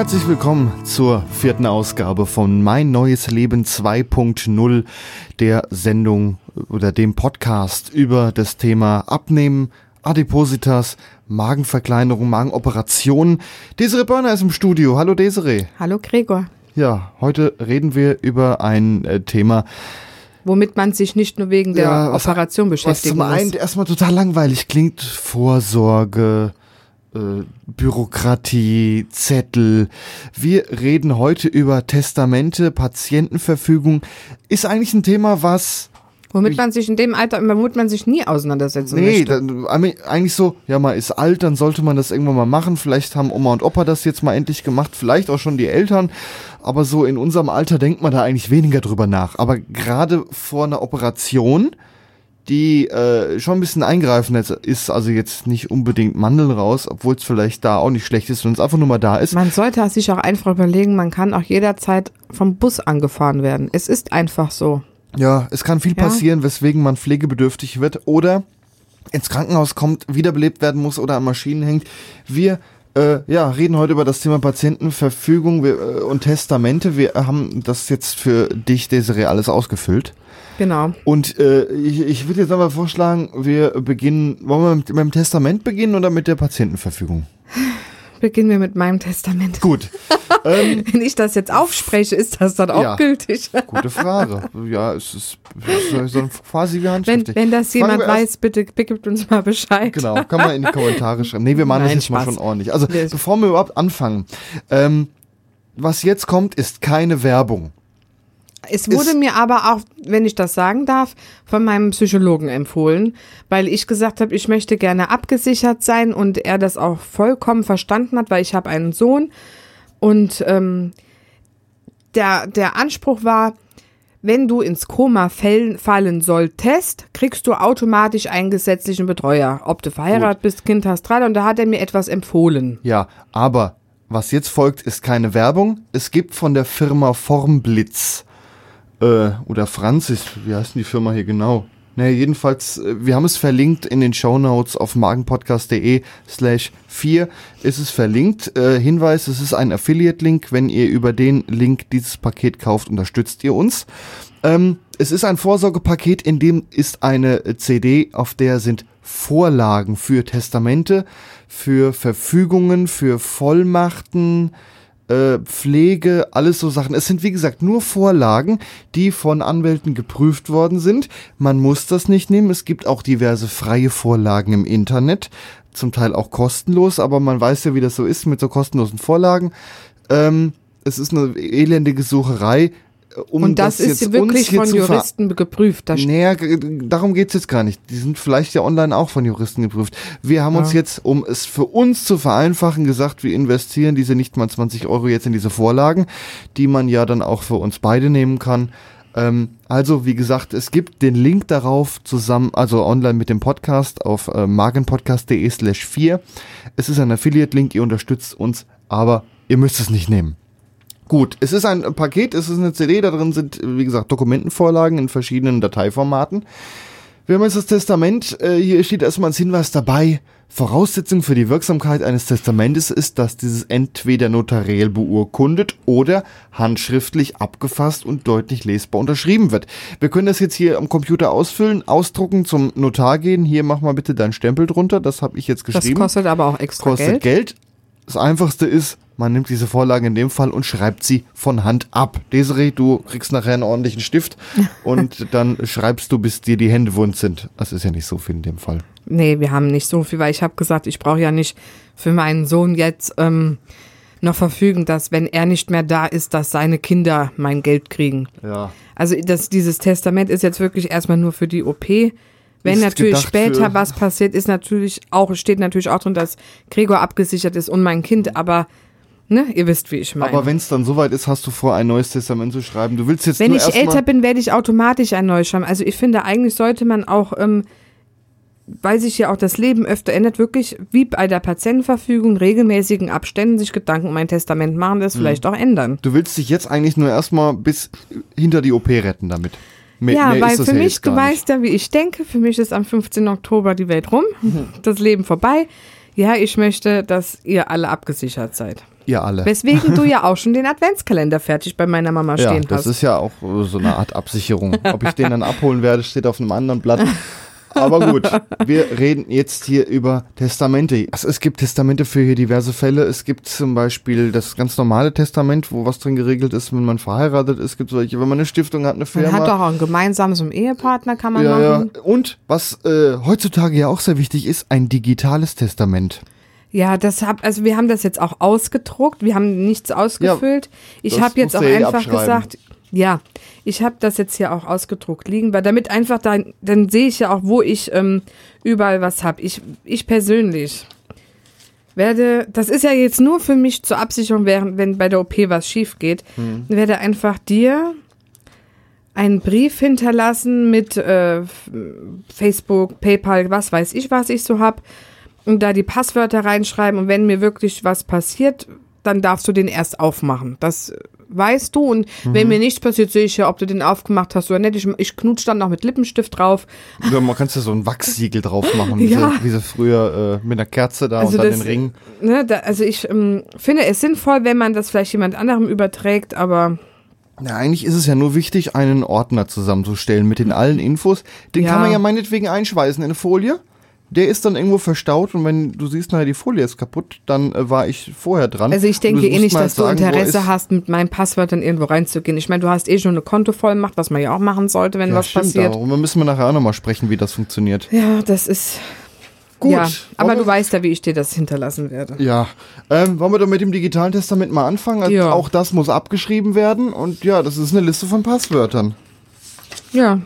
Herzlich willkommen zur vierten Ausgabe von Mein neues Leben 2.0, der Sendung oder dem Podcast über das Thema Abnehmen, Adipositas, Magenverkleinerung, Magenoperationen. Desiree Börner ist im Studio. Hallo Desiree. Hallo Gregor. Ja, heute reden wir über ein äh, Thema, Womit man sich nicht nur wegen der Ja, was- Operation was beschäftigen zum einen muss. erstmal total langweilig klingt. Vorsorge, äh, Bürokratie, Zettel. Wir reden heute über Testamente, Patientenverfügung. Ist eigentlich ein Thema, was Womit man sich in dem Alter, womit man sich nie auseinandersetzen Nee, möchte. dann, eigentlich so, ja, man ist alt, dann sollte man das irgendwann mal machen. Vielleicht haben Oma und Opa das jetzt mal endlich gemacht, vielleicht auch schon die Eltern. Aber so in unserem Alter denkt man da eigentlich weniger drüber nach. Aber gerade vor einer Operation, die äh, schon ein bisschen eingreifend ist, ist, also jetzt nicht unbedingt Mandeln raus, obwohl es vielleicht da auch nicht schlecht ist, wenn es einfach nur mal da ist. Man sollte sich auch einfach überlegen, man kann auch jederzeit vom Bus angefahren werden. Es ist einfach so. Ja, es kann viel Ja. passieren, weswegen man pflegebedürftig wird oder ins Krankenhaus kommt, wiederbelebt werden muss oder an Maschinen hängt. Wir äh, ja, reden heute über das Thema Patientenverfügung wir, äh, und Testamente. Wir haben das jetzt für dich, Desiree, alles ausgefüllt. Genau. Und äh, ich, ich würde jetzt aber vorschlagen, wir beginnen, wollen wir mit, mit dem Testament beginnen oder mit der Patientenverfügung? Beginnen wir mit meinem Testament. Gut, ähm, Wenn ich das jetzt aufspreche, ist das dann auch Ja. gültig. gute Frage. Ja, es ist, es ist so ein quasi wie Wenn, handschriftlich. wenn das Fangen jemand erst- weiß, bitte gibt uns mal Bescheid. Genau, kann man in die Kommentare schreiben. Nee, wir machen Nein, das jetzt mal Spaß. schon ordentlich. Also, bevor wir überhaupt anfangen, ähm, was jetzt kommt, ist keine Werbung. Es wurde mir aber auch, wenn ich das sagen darf, von meinem Psychologen empfohlen, weil ich gesagt habe, ich möchte gerne abgesichert sein und er das auch vollkommen verstanden hat, weil ich habe einen Sohn und ähm, der, der Anspruch war, wenn du ins Koma fallen solltest, kriegst du automatisch einen gesetzlichen Betreuer, ob du verheiratet bist, Kind hast, tralala, und da hat er mir etwas empfohlen. Ja, aber was jetzt folgt, ist keine Werbung. Es gibt von der Firma Formblitz äh, oder Franzis, wie heißt denn die Firma hier genau? Naja, jedenfalls, äh, wir haben es verlinkt in den Shownotes auf magenpodcast.de slash 4 ist es verlinkt. Äh, Hinweis, es ist ein Affiliate-Link. Wenn ihr über den Link dieses Paket kauft, unterstützt ihr uns. Ähm, es ist ein Vorsorgepaket, in dem ist eine CD, auf der sind Vorlagen für Testamente, für Verfügungen, für Vollmachten, äh, Pflege, alles so Sachen. Es sind wie gesagt nur Vorlagen, die von Anwälten geprüft worden sind. Man muss das nicht nehmen. Es gibt auch diverse freie Vorlagen im Internet, zum Teil auch kostenlos, aber man weiß ja, wie das so ist mit so kostenlosen Vorlagen. Ähm, es ist eine elendige Sucherei. Äh, Um und das, ist jetzt wirklich uns von Juristen geprüft. Da Naja, darum geht's jetzt gar nicht. Die sind vielleicht ja online auch von Juristen geprüft. Wir haben uns Ja. jetzt, um es für uns zu vereinfachen, gesagt, wir investieren diese nicht mal 20 Euro jetzt in diese Vorlagen, die man ja dann auch für uns beide nehmen kann. Ähm, also, wie gesagt, es gibt den Link darauf zusammen, also online mit dem Podcast auf äh, magenpodcast.de slash 4. Es ist ein Affiliate-Link, ihr unterstützt uns, aber ihr müsst es nicht nehmen. Gut, es ist ein Paket, es ist eine CD, da drin sind, wie gesagt, Dokumentenvorlagen in verschiedenen Dateiformaten. Wir haben jetzt das Testament, äh, hier steht erstmal als Hinweis dabei, Voraussetzung für die Wirksamkeit eines Testamentes ist, dass dieses entweder notariell beurkundet oder handschriftlich abgefasst und deutlich lesbar unterschrieben wird. Wir können das jetzt hier am Computer ausfüllen, ausdrucken, zum Notar gehen. Hier mach mal bitte deinen Stempel drunter, das habe ich jetzt Das geschrieben kostet aber auch extra kostet Geld. Geld. Das einfachste ist, man nimmt diese Vorlage in dem Fall und schreibt sie von Hand ab. Desiree, du kriegst nachher einen ordentlichen Stift und dann schreibst du, bis dir die Hände wund sind. Das ist ja nicht so viel in dem Fall. Nee, wir haben nicht so viel, weil ich habe gesagt, ich brauche ja nicht für meinen Sohn jetzt ähm, noch verfügen, dass wenn er nicht mehr da ist, dass seine Kinder mein Geld kriegen. Ja. Also das, dieses Testament ist jetzt wirklich erstmal nur für die OP. Wenn natürlich später was passiert, ist natürlich auch, steht natürlich auch drin, dass Gregor abgesichert ist und mein Kind, aber Ne? Ihr wisst, wie ich meine. Aber wenn es dann soweit ist, hast du vor, ein neues Testament zu schreiben. Du willst jetzt Wenn ich älter bin, werde ich automatisch ein neues schreiben. Also ich finde, eigentlich sollte man auch, ähm, weil sich ja auch das Leben öfter ändert, wirklich wie bei der Patientenverfügung regelmäßigen Abständen sich Gedanken um ein Testament machen, das Mhm. vielleicht auch ändern. Du willst dich jetzt eigentlich nur erstmal bis hinter die OP retten damit. Mehr, ja, mehr weil das für ja mich, du weißt ja, wie ich denke, für mich ist am 15. Oktober die Welt rum, Mhm. das Leben vorbei. Ja, ich möchte, dass ihr alle abgesichert seid. Ihr alle. Weswegen du ja auch schon den Adventskalender fertig bei meiner Mama ja, stehen das hast. ist ja auch äh, so eine Art Absicherung. Ob ich den dann abholen werde, steht auf einem anderen Blatt. Aber gut, wir reden jetzt hier über Testamente. Also es gibt Testamente für hier diverse Fälle. Es gibt zum Beispiel das ganz normale Testament, wo was drin geregelt ist, wenn man verheiratet ist. Es gibt solche, wenn man eine Stiftung hat, eine Firma. man hat doch auch ein gemeinsames Ehepartner, kann man ja, ja. machen. Und was äh, heutzutage ja auch sehr wichtig ist, ein digitales Testament. Ja, das hab, also wir haben das jetzt auch ausgedruckt, wir haben nichts ausgefüllt. ich das habe jetzt auch eh einfach gesagt, ja, ich habe das jetzt hier auch ausgedruckt liegen, weil damit einfach dann, dann sehe ich ja auch, wo ich ähm, überall was habe. Ich, ich persönlich werde, das ist ja jetzt nur für mich zur Absicherung, während, wenn bei der OP was schief geht, Hm. werde einfach dir einen Brief hinterlassen mit äh, Facebook, PayPal, was weiß ich, was ich so hab und da die Passwörter reinschreiben und wenn mir wirklich was passiert, dann darfst du den erst aufmachen. Das weißt du und wenn mir nichts passiert, sehe ich ja, ob du den aufgemacht hast oder nicht. Ich, ich knutsch dann noch mit Lippenstift drauf. Ja, man kannst ja so ein Wachssiegel drauf machen, wie, Ja. sie, wie sie früher äh, mit einer Kerze da Also und dann das- den Ring. Ne, da, also ich ähm, finde es sinnvoll, wenn man das vielleicht jemand anderem überträgt, aber Ja, eigentlich ist es ja nur wichtig, einen Ordner zusammenzustellen mit den allen Infos. Den Ja. kann man ja meinetwegen einschweißen in eine Folie. Der ist dann irgendwo verstaut und wenn du siehst, naja, die Folie ist kaputt, dann äh, war ich vorher dran. Also ich denke eh nicht, dass du sagen, wo Interesse hast, mit meinen Passwörtern irgendwo reinzugehen. Ich meine, du hast eh schon eine Kontovollmacht, was man ja auch machen sollte, wenn Ja, was stimmt, passiert. Darüber müssen wir nachher auch nochmal sprechen, wie das funktioniert. Ja, das ist. Gut. Ja, aber du weißt ja, wie ich dir das hinterlassen werde. Ja, ähm, wollen wir doch mit dem digitalen Testament mal anfangen? Also Ja. Auch das muss abgeschrieben werden und ja, das ist eine Liste von Passwörtern. Ja.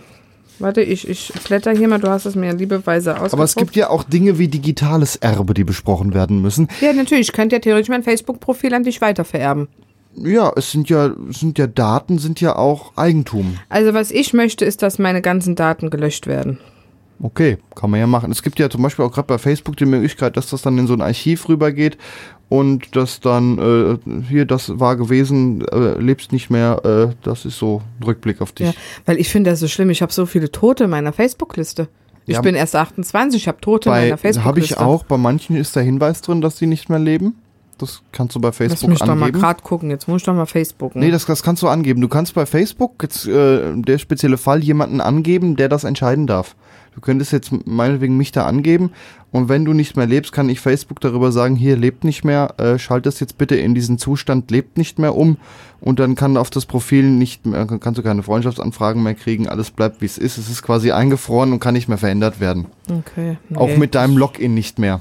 Warte, ich, ich blätter hier mal, du hast es mir liebeweise ausgedruckt. Aber es gibt ja auch Dinge wie digitales Erbe, die besprochen werden müssen. Ja, natürlich, ich könnte ja theoretisch mein Facebook-Profil an dich weitervererben. Ja, es sind ja, es sind ja Daten, sind ja auch Eigentum. Also was ich möchte, ist, dass meine ganzen Daten gelöscht werden. Okay, kann man ja machen. Es gibt ja zum Beispiel auch gerade bei Facebook die Möglichkeit, dass das dann in so ein Archiv rübergeht und das dann, äh, hier, das war gewesen, äh, lebst nicht mehr, äh, das ist so ein Rückblick auf dich. Ja, weil ich finde das so schlimm. Ich habe so viele Tote in meiner Facebook-Liste. Ich Ja, bin erst 28, ich habe Tote in bei, meiner Facebook-Liste. habe ich auch, bei manchen ist der Hinweis drin, dass sie nicht mehr leben. Das kannst du bei Lass Facebook mich doch mal angeben. gerade gucken. Jetzt muss ich doch mal Facebooken. Nee, das, das kannst du angeben. Du kannst bei Facebook, jetzt äh, der spezielle Fall, jemanden angeben, der das entscheiden darf. Du könntest jetzt meinetwegen mich da angeben und wenn du nicht mehr lebst, kann ich Facebook darüber sagen, hier lebt nicht mehr, äh, schalt das jetzt bitte in diesen Zustand lebt nicht mehr um und dann kann auf das Profil nicht mehr, kannst du keine Freundschaftsanfragen mehr kriegen, alles bleibt wie es ist. Es ist quasi eingefroren und kann nicht mehr verändert werden. Okay. nee. Auch mit deinem Login nicht mehr.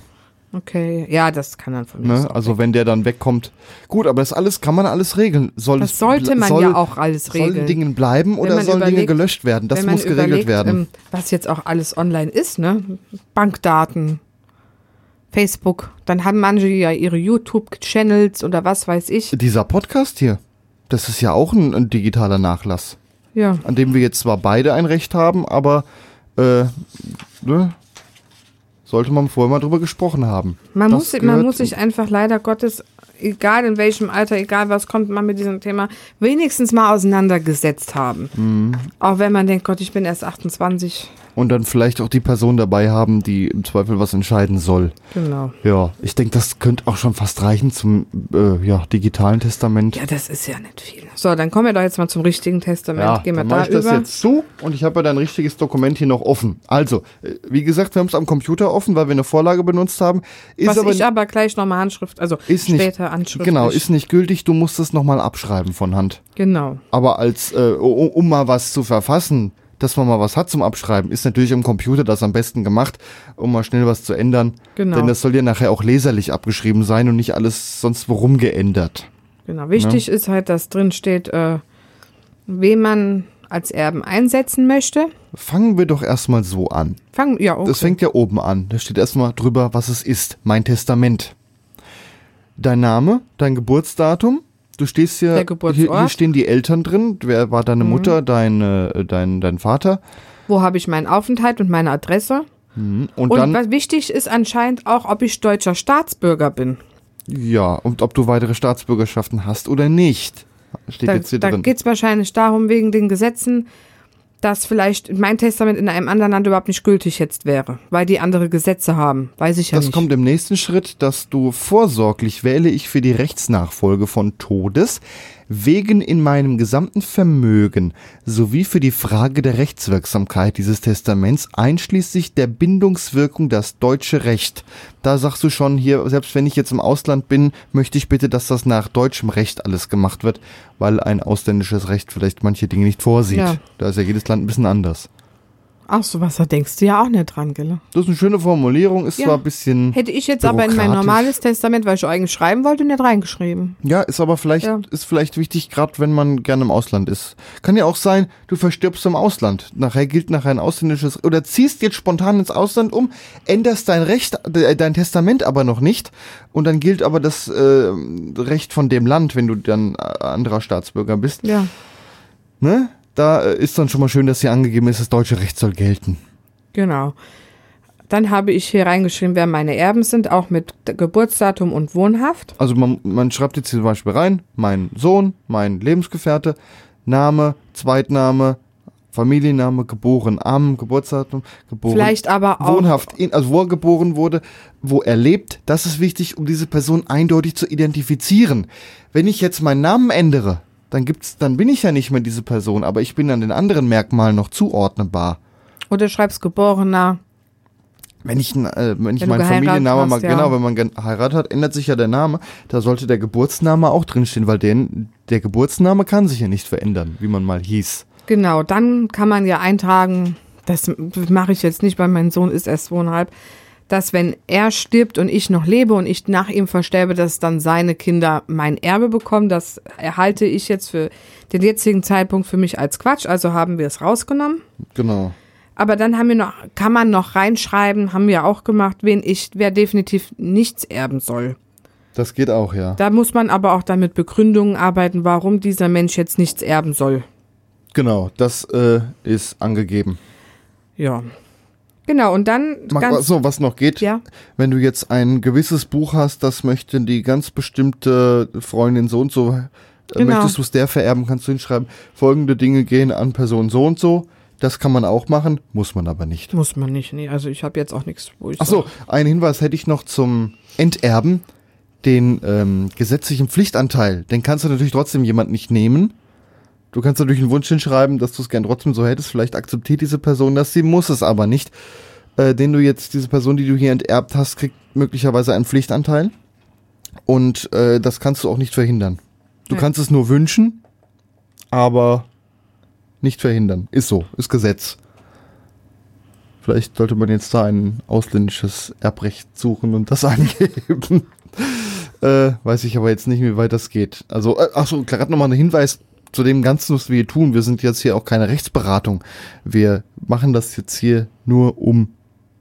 Okay. Ja, das kann dann von mir Ne? Also wenn der dann wegkommt. Gut, aber das alles kann man alles regeln. Soll Das sollte man soll, ja auch alles Sollen regeln. Dinge bleiben oder sollen Dinge überlegt- gelöscht werden? Das muss geregelt überlegt, werden. Ähm, was jetzt auch alles online ist, ne? Bankdaten, Facebook, dann haben manche ja ihre YouTube-Channels oder was weiß ich. Dieser Podcast hier, das ist ja auch ein, ein digitaler Nachlass, Ja. an dem wir jetzt zwar beide ein Recht haben, aber äh, ne, sollte man vorher mal drüber gesprochen haben. Man Das muss, man muss sich einfach leider Gottes, egal in welchem Alter, egal was kommt, man mit diesem Thema wenigstens mal auseinandergesetzt haben. Mhm. Auch wenn man denkt, Gott, ich bin erst 28. Und dann vielleicht auch die Person dabei haben, die im Zweifel was entscheiden soll. Genau. Ja, ich denke, das könnte auch schon fast reichen zum äh, ja, digitalen Testament. Ja, das ist ja nicht viel. So, dann kommen wir doch jetzt mal zum richtigen Testament. Gehen wir dann da mache ich das über. jetzt zu und ich habe ja dein richtiges Dokument hier noch offen. Also, äh, wie gesagt, wir haben es am Computer offen, weil wir eine Vorlage benutzt haben. Ist was aber ich aber gleich nochmal Handschrift, also ist nicht, später anschriftlich. Genau, ist nicht gültig, du musst es nochmal abschreiben von Hand. Genau. Aber als, äh, um, um mal was zu verfassen, dass man mal was hat zum Abschreiben, ist natürlich am Computer das am besten gemacht, um mal schnell was zu ändern. Genau. Denn das soll ja nachher auch leserlich abgeschrieben sein und nicht alles sonst worum geändert. Genau. Wichtig ist halt, dass drin steht, äh, wen man als Erben einsetzen möchte. Fangen wir doch erstmal so an. Fangen, ja, okay. Das fängt ja oben an. Da steht erstmal drüber, was es ist. Mein Testament. dein Name, dein Geburtsdatum. Du stehst hier, Der hier, hier stehen die Eltern drin. Wer war deine Mutter, deine, äh, dein, dein Vater? Wo habe ich meinen Aufenthalt und meine Adresse? Und, Und dann, was wichtig ist anscheinend auch, ob ich deutscher Staatsbürger bin. Ja, und ob du weitere Staatsbürgerschaften hast oder nicht. Steht Da, jetzt hier da drin. geht es wahrscheinlich darum, wegen den Gesetzen, dass vielleicht mein Testament in einem anderen Land überhaupt nicht gültig jetzt wäre, weil die andere Gesetze haben. Weiß ich ja Das nicht. kommt im nächsten Schritt, dass du vorsorglich wähle ich für die Rechtsnachfolge von Todes wegen in meinem gesamten Vermögen sowie für die Frage der Rechtswirksamkeit dieses Testaments einschließlich der Bindungswirkung das deutsche Recht. Da sagst du schon hier, selbst wenn ich jetzt im Ausland bin, möchte ich bitte, dass das nach deutschem Recht alles gemacht wird, weil ein ausländisches Recht vielleicht manche Dinge nicht vorsieht. Ja. Da ist ja jedes Land ein bisschen anders. Ach so, was, da denkst du ja auch nicht dran, gell? Das ist eine schöne Formulierung, ist Ja. zwar ein bisschen... Hätte ich jetzt aber in mein normales Testament, weil ich eigentlich schreiben wollte, nicht reingeschrieben. Ja, ist aber vielleicht, Ja. ist vielleicht wichtig, gerade wenn man gerne im Ausland ist. Kann ja auch sein, du verstirbst im Ausland. Nachher gilt nachher ein ausländisches, oder ziehst jetzt spontan ins Ausland um, änderst dein Recht, äh, dein Testament aber noch nicht, und dann gilt aber das äh, Recht von dem Land, wenn du dann äh, anderer Staatsbürger bist. Ja. Ne? Da äh, ist dann schon mal schön, dass hier angegeben ist, das deutsche Recht soll gelten. Genau. Dann habe ich hier reingeschrieben, wer meine Erben sind, auch mit Geburtsdatum und Wohnhaft. Also man, man schreibt jetzt hier zum Beispiel rein, mein Sohn, mein Lebensgefährte, Name, Zweitname, Familienname, geboren am Geburtsdatum, geboren Vielleicht aber auch. wohnhaft, in, also wo er geboren wurde, wo er lebt. Das ist wichtig, um diese Person eindeutig zu identifizieren. Wenn ich jetzt meinen Namen ändere, dann gibt's, dann bin ich ja nicht mehr diese Person, aber ich bin an den anderen Merkmalen noch zuordnenbar. Oder schreibst geborener. Wenn ich, äh, wenn ich Wenn meinen Familiennamen mal, ja. genau, wenn man geheiratet hat, ändert sich ja der Name. Da sollte der Geburtsname auch drinstehen, weil den, der Geburtsname kann sich ja nicht verändern, wie man mal hieß. Genau, dann kann man ja eintragen, das mache ich jetzt nicht, weil mein Sohn ist erst zweieinhalb, dass wenn er stirbt und ich noch lebe und ich nach ihm versterbe, dass dann seine Kinder mein Erbe bekommen. Das erhalte ich jetzt für den jetzigen Zeitpunkt für mich als Quatsch, also haben wir es rausgenommen. Genau. Aber dann haben wir noch, kann man noch reinschreiben, haben wir auch gemacht, wen ich, wer definitiv nichts erben soll. Das geht auch, ja. Da muss man aber auch dann mit Begründungen arbeiten, warum dieser Mensch jetzt nichts erben soll. Genau, das äh, ist angegeben. Ja. Genau, und dann Mach, so, was noch geht, ja, wenn du jetzt ein gewisses Buch hast, das möchte die ganz bestimmte Freundin so und so, äh, Genau. möchtest du es der vererben, kannst du hinschreiben, folgende Dinge gehen an Person so und so. Das kann man auch machen, muss man aber nicht. muss man nicht. Nee, also ich habe jetzt auch nichts, wo ich Ach so, sag- einen Hinweis hätte ich noch zum Enterben. Den ähm, gesetzlichen Pflichtanteil, den kannst du natürlich trotzdem jemand nicht nehmen. Du kannst natürlich einen Wunsch hinschreiben, dass du es gern trotzdem so hättest. Vielleicht akzeptiert diese Person das, sie muss es aber nicht. Äh, den du jetzt, diese Person, die du hier enterbt hast, kriegt möglicherweise einen Pflichtanteil. Und äh, das kannst du auch nicht verhindern. Du Ja. kannst es nur wünschen, aber nicht verhindern. Ist so, ist Gesetz. Vielleicht sollte man jetzt da ein ausländisches Erbrecht suchen und das angeben. äh, weiß ich aber jetzt nicht, wie weit das geht. Also, äh, ach so, gerade nochmal ein Hinweis zu dem Ganzen, was wir hier tun. Wir sind jetzt hier auch keine Rechtsberatung. Wir machen das jetzt hier nur, um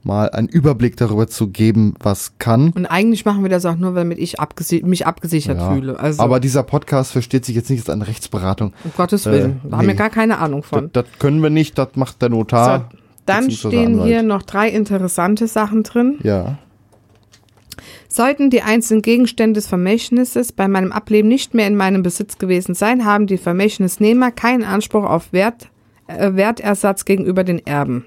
mal einen Überblick darüber zu geben, was kann. Und eigentlich machen wir das auch nur, damit ich abgesi mich abgesichert Ja. fühle. Also Aber dieser Podcast versteht sich jetzt nicht als eine Rechtsberatung. um Gottes äh, Willen. da haben wir gar keine Ahnung Das, von. das können wir nicht, das macht der Notar. so, dann stehen hier noch drei interessante Sachen drin. Ja. Sollten die einzelnen Gegenstände des Vermächtnisses bei meinem Ableben nicht mehr in meinem Besitz gewesen sein, haben die Vermächtnisnehmer keinen Anspruch auf Wert, äh, Wertersatz gegenüber den Erben.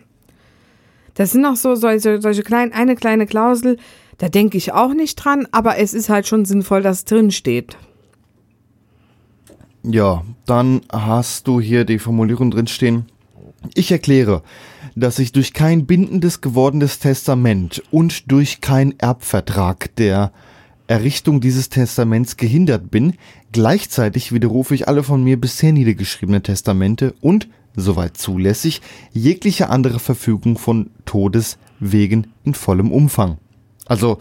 Das sind noch so solche, solche kleinen, eine kleine Klausel, da denke ich auch nicht dran, aber es ist halt schon sinnvoll, dass es drin steht. Ja, dann hast du hier die Formulierung drinstehen. Ich erkläre, dass ich durch kein bindendes gewordenes Testament und durch keinen Erbvertrag der Errichtung dieses Testaments gehindert bin. Gleichzeitig widerrufe ich alle von mir bisher niedergeschriebenen Testamente und, soweit zulässig, jegliche andere Verfügung von Todes wegen in vollem Umfang. Also,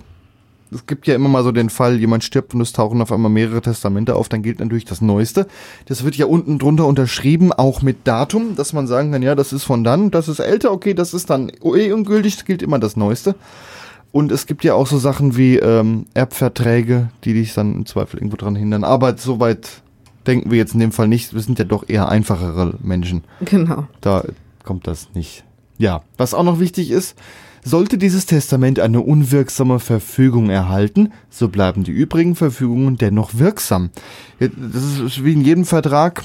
es gibt ja immer mal so den Fall, jemand stirbt und es tauchen auf einmal mehrere Testamente auf, dann gilt natürlich das Neueste. Das wird ja unten drunter unterschrieben, auch mit Datum, dass man sagen kann, ja, das ist von dann, das ist älter, okay, das ist dann eh ungültig, es gilt immer das Neueste. Und es gibt ja auch so Sachen wie ähm, Erbverträge, die dich dann im Zweifel irgendwo dran hindern. Aber soweit denken wir jetzt in dem Fall nicht. Wir sind ja doch eher einfachere Menschen. Genau. Da kommt das nicht. Ja, was auch noch wichtig ist, sollte dieses Testament eine unwirksame Verfügung erhalten, so bleiben die übrigen Verfügungen dennoch wirksam. Das ist wie in jedem Vertrag,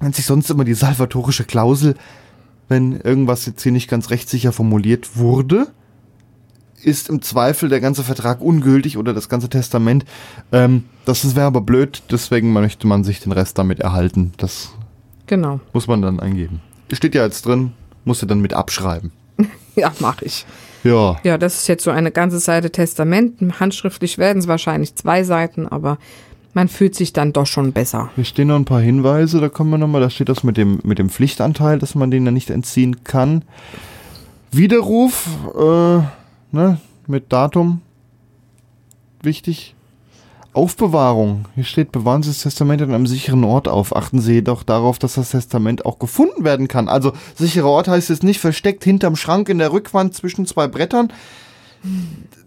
nennt sich sonst immer die salvatorische Klausel, wenn irgendwas jetzt hier nicht ganz rechtssicher formuliert wurde, ist im Zweifel der ganze Vertrag ungültig oder das ganze Testament. Ähm, das wäre aber blöd, deswegen möchte man sich den Rest damit erhalten. Das Genau. muss man dann eingeben. Steht ja jetzt drin, musst du dann mit abschreiben. Ja, mache ich. Ja, Ja, das ist jetzt so eine ganze Seite Testament. Handschriftlich werden es wahrscheinlich zwei Seiten, aber man fühlt sich dann doch schon besser. hier stehen noch ein paar Hinweise, da kommen wir nochmal, da steht das mit dem, mit dem Pflichtanteil, dass man den dann nicht entziehen kann. Widerruf, äh, ne, mit Datum, wichtig. Aufbewahrung. Hier steht, bewahren Sie das Testament an einem sicheren Ort auf. Achten Sie jedoch darauf, dass das Testament auch gefunden werden kann. Also, sicherer Ort heißt jetzt nicht versteckt hinterm Schrank in der Rückwand zwischen zwei Brettern.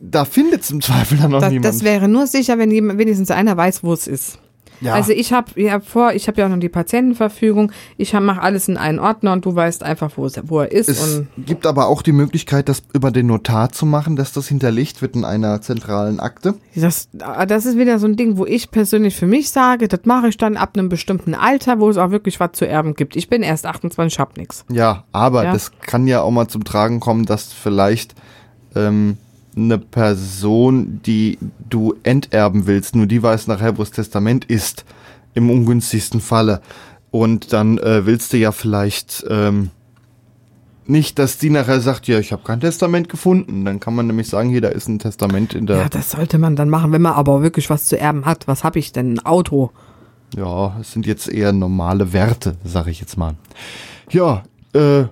Da findet es im Zweifel dann noch Das, niemand. das wäre nur sicher, wenn jemand, wenigstens einer weiß, wo es ist. Ja. Also ich habe ja vor, ich habe ja auch noch die Patientenverfügung. Ich mache alles in einen Ordner und du weißt einfach, wo, wo er ist. Es und gibt aber auch die Möglichkeit, das über den Notar zu machen, dass das hinterlegt wird in einer zentralen Akte. das, das ist wieder so ein Ding, wo ich persönlich für mich sage, das mache ich dann ab einem bestimmten Alter, wo es auch wirklich was zu erben gibt. Ich bin erst 28, hab nix. Ja, aber Ja. das kann ja auch mal zum Tragen kommen, dass vielleicht ähm, eine Person, die du enterben willst, nur die weiß nachher, wo das Testament ist, im ungünstigsten Falle. Und dann äh, willst du ja vielleicht ähm, nicht, dass die nachher sagt, ja, ich habe kein Testament gefunden. Dann kann man nämlich sagen, hier, da ist ein Testament in der Ja, das sollte man dann machen, wenn man aber wirklich was zu erben hat. Was habe ich denn? Ein Auto. Ja, es sind jetzt eher normale Werte, sag ich jetzt mal. Ja, äh,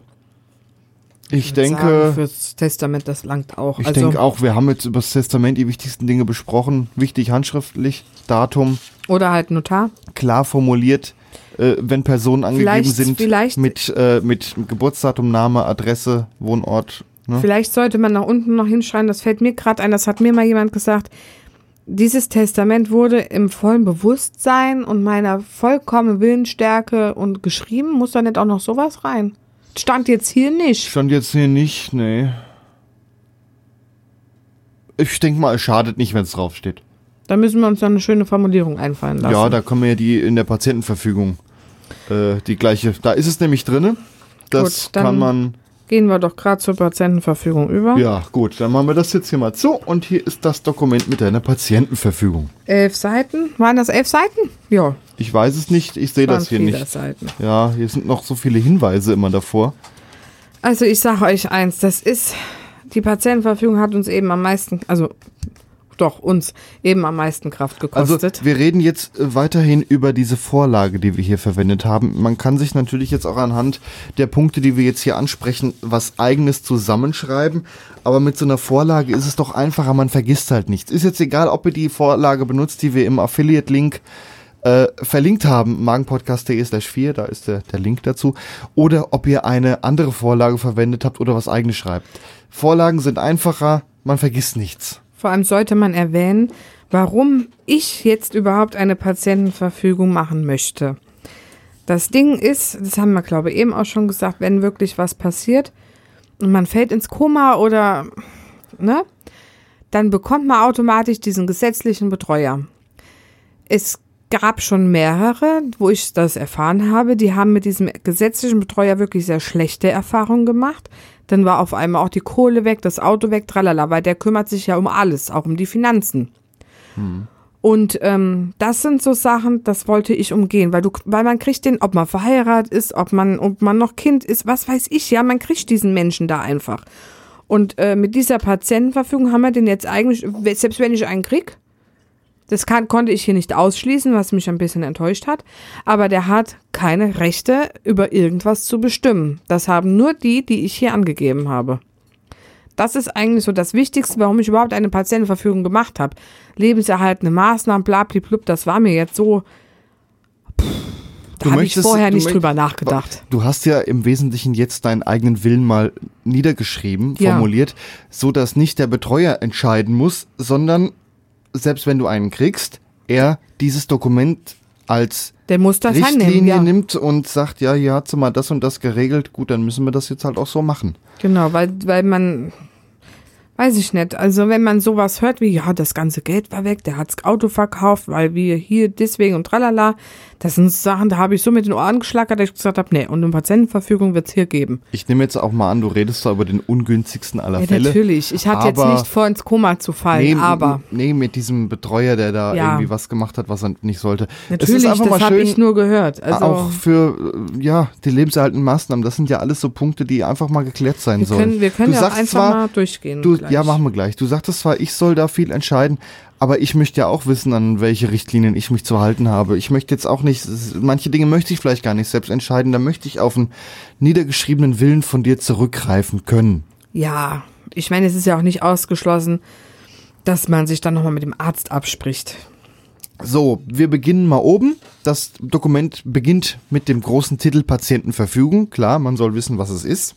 ich würde denke, sagen, fürs Testament, das langt auch. ich also, denke auch, wir haben jetzt über das Testament die wichtigsten Dinge besprochen. Wichtig handschriftlich, Datum, Oder halt Notar. klar formuliert, äh, wenn Personen angegeben Vielleicht- sind vielleicht- mit, äh, mit Geburtsdatum, Name, Adresse, Wohnort. Ne? Vielleicht sollte man nach unten noch hinschreiben, das fällt mir gerade ein, das hat mir mal jemand gesagt. Dieses Testament wurde im vollen Bewusstsein und meiner vollkommenen Willensstärke und geschrieben. Muss da nicht auch noch sowas rein? Stand jetzt hier nicht. Stand jetzt hier nicht, nee. Ich denke mal, es schadet nicht, wenn es draufsteht. Da müssen wir uns dann eine schöne Formulierung einfallen lassen. Ja, da wir ja die in der Patientenverfügung äh, die gleiche. Da ist es nämlich drinne. Das Gut, kann man. Gehen wir doch gerade zur Patientenverfügung über. Ja, gut, dann machen wir das jetzt hier mal zu. Und hier ist das Dokument mit deiner Patientenverfügung. Elf Seiten. Waren das elf Seiten? Ja, Ich weiß es nicht, ich sehe das hier nicht. Seiten. Ja, hier sind noch so viele Hinweise immer davor. Also ich sage euch eins, das ist, die Patientenverfügung hat uns eben am meisten, also doch uns eben am meisten Kraft Also gekostet. wir reden jetzt äh, weiterhin über diese Vorlage, die wir hier verwendet haben. Man kann sich natürlich jetzt auch anhand der Punkte, die wir jetzt hier ansprechen, was eigenes zusammenschreiben. Aber mit so einer Vorlage ist es doch einfacher, man vergisst halt nichts. Ist jetzt egal, ob ihr die Vorlage benutzt, die wir im Affiliate-Link äh, verlinkt haben, magenpodcast.de slash 4, da ist der, der Link dazu, oder ob ihr eine andere Vorlage verwendet habt oder was eigenes schreibt. Vorlagen sind einfacher, man vergisst nichts. Vor allem sollte man erwähnen, warum ich jetzt überhaupt eine Patientenverfügung machen möchte. Das Ding ist, das haben wir glaube ich eben auch schon gesagt, wenn wirklich was passiert und man fällt ins Koma oder, ne, dann bekommt man automatisch diesen gesetzlichen Betreuer. Es gab schon mehrere, wo ich das erfahren habe, die haben mit diesem gesetzlichen Betreuer wirklich sehr schlechte Erfahrungen gemacht. Dann war auf einmal auch die Kohle weg, das Auto weg, tralala, weil der kümmert sich ja um alles, auch um die Finanzen. Und ähm, das sind so Sachen, das wollte ich umgehen, weil du, weil man kriegt den, ob man verheiratet ist, ob man, ob man noch Kind ist, was weiß ich, ja, man kriegt diesen Menschen da einfach. Und äh, mit dieser Patientenverfügung haben wir den jetzt eigentlich, selbst wenn ich einen krieg, das kann, konnte ich hier nicht ausschließen, was mich ein bisschen enttäuscht hat. Aber der hat keine Rechte, über irgendwas zu bestimmen. Das haben nur die, die ich hier angegeben habe. Das ist eigentlich so das Wichtigste, warum ich überhaupt eine Patientenverfügung gemacht habe. Lebenserhaltende Maßnahmen, blablablub, das war mir jetzt so. Pff, Da habe ich vorher nicht drüber nachgedacht. Du hast ja im Wesentlichen jetzt deinen eigenen Willen mal niedergeschrieben, Ja. formuliert, so dass nicht der Betreuer entscheiden muss, sondern selbst wenn du einen kriegst, er dieses Dokument als Der muss das Richtlinie annehmen. Ja. nimmt und sagt, ja, hier hat sie mal das und das geregelt, gut, dann müssen wir das jetzt halt auch so machen. Genau, weil, weil man, weiß ich nicht, also wenn man sowas hört wie, ja, das ganze Geld war weg, der hat das Auto verkauft, weil wir hier deswegen und tralala, das sind Sachen, da habe ich so mit den Ohren geschlackert, dass ich gesagt habe, nee, und eine Patientenverfügung wird es hier geben. Ich nehme jetzt auch mal an, du redest da über den ungünstigsten aller Ja, Fälle. natürlich, ich hatte jetzt nicht vor, ins Koma zu fallen, Nee, aber nee, mit diesem Betreuer, der da Ja. irgendwie was gemacht hat, was er nicht sollte. natürlich, das habe ich nur gehört. Also auch für äh, ja, die lebenserhaltenden Maßnahmen, das sind ja alles so Punkte, die einfach mal geklärt sein wir sollen. können, wir können du ja auch sagst einfach zwar, mal durchgehen. du, gleich. ja, machen wir gleich. Du sagtest zwar, ich soll da viel entscheiden, aber ich möchte ja auch wissen, an welche Richtlinien ich mich zu halten habe. Ich möchte jetzt auch nicht, manche Dinge möchte ich vielleicht gar nicht selbst entscheiden, da möchte ich auf einen niedergeschriebenen Willen von dir zurückgreifen können. Ja, ich meine, es ist ja auch nicht ausgeschlossen, dass man sich dann nochmal mit dem Arzt abspricht. So, wir beginnen mal oben. Das Dokument beginnt mit dem großen Titel Patientenverfügung. Klar, man soll wissen, was es ist.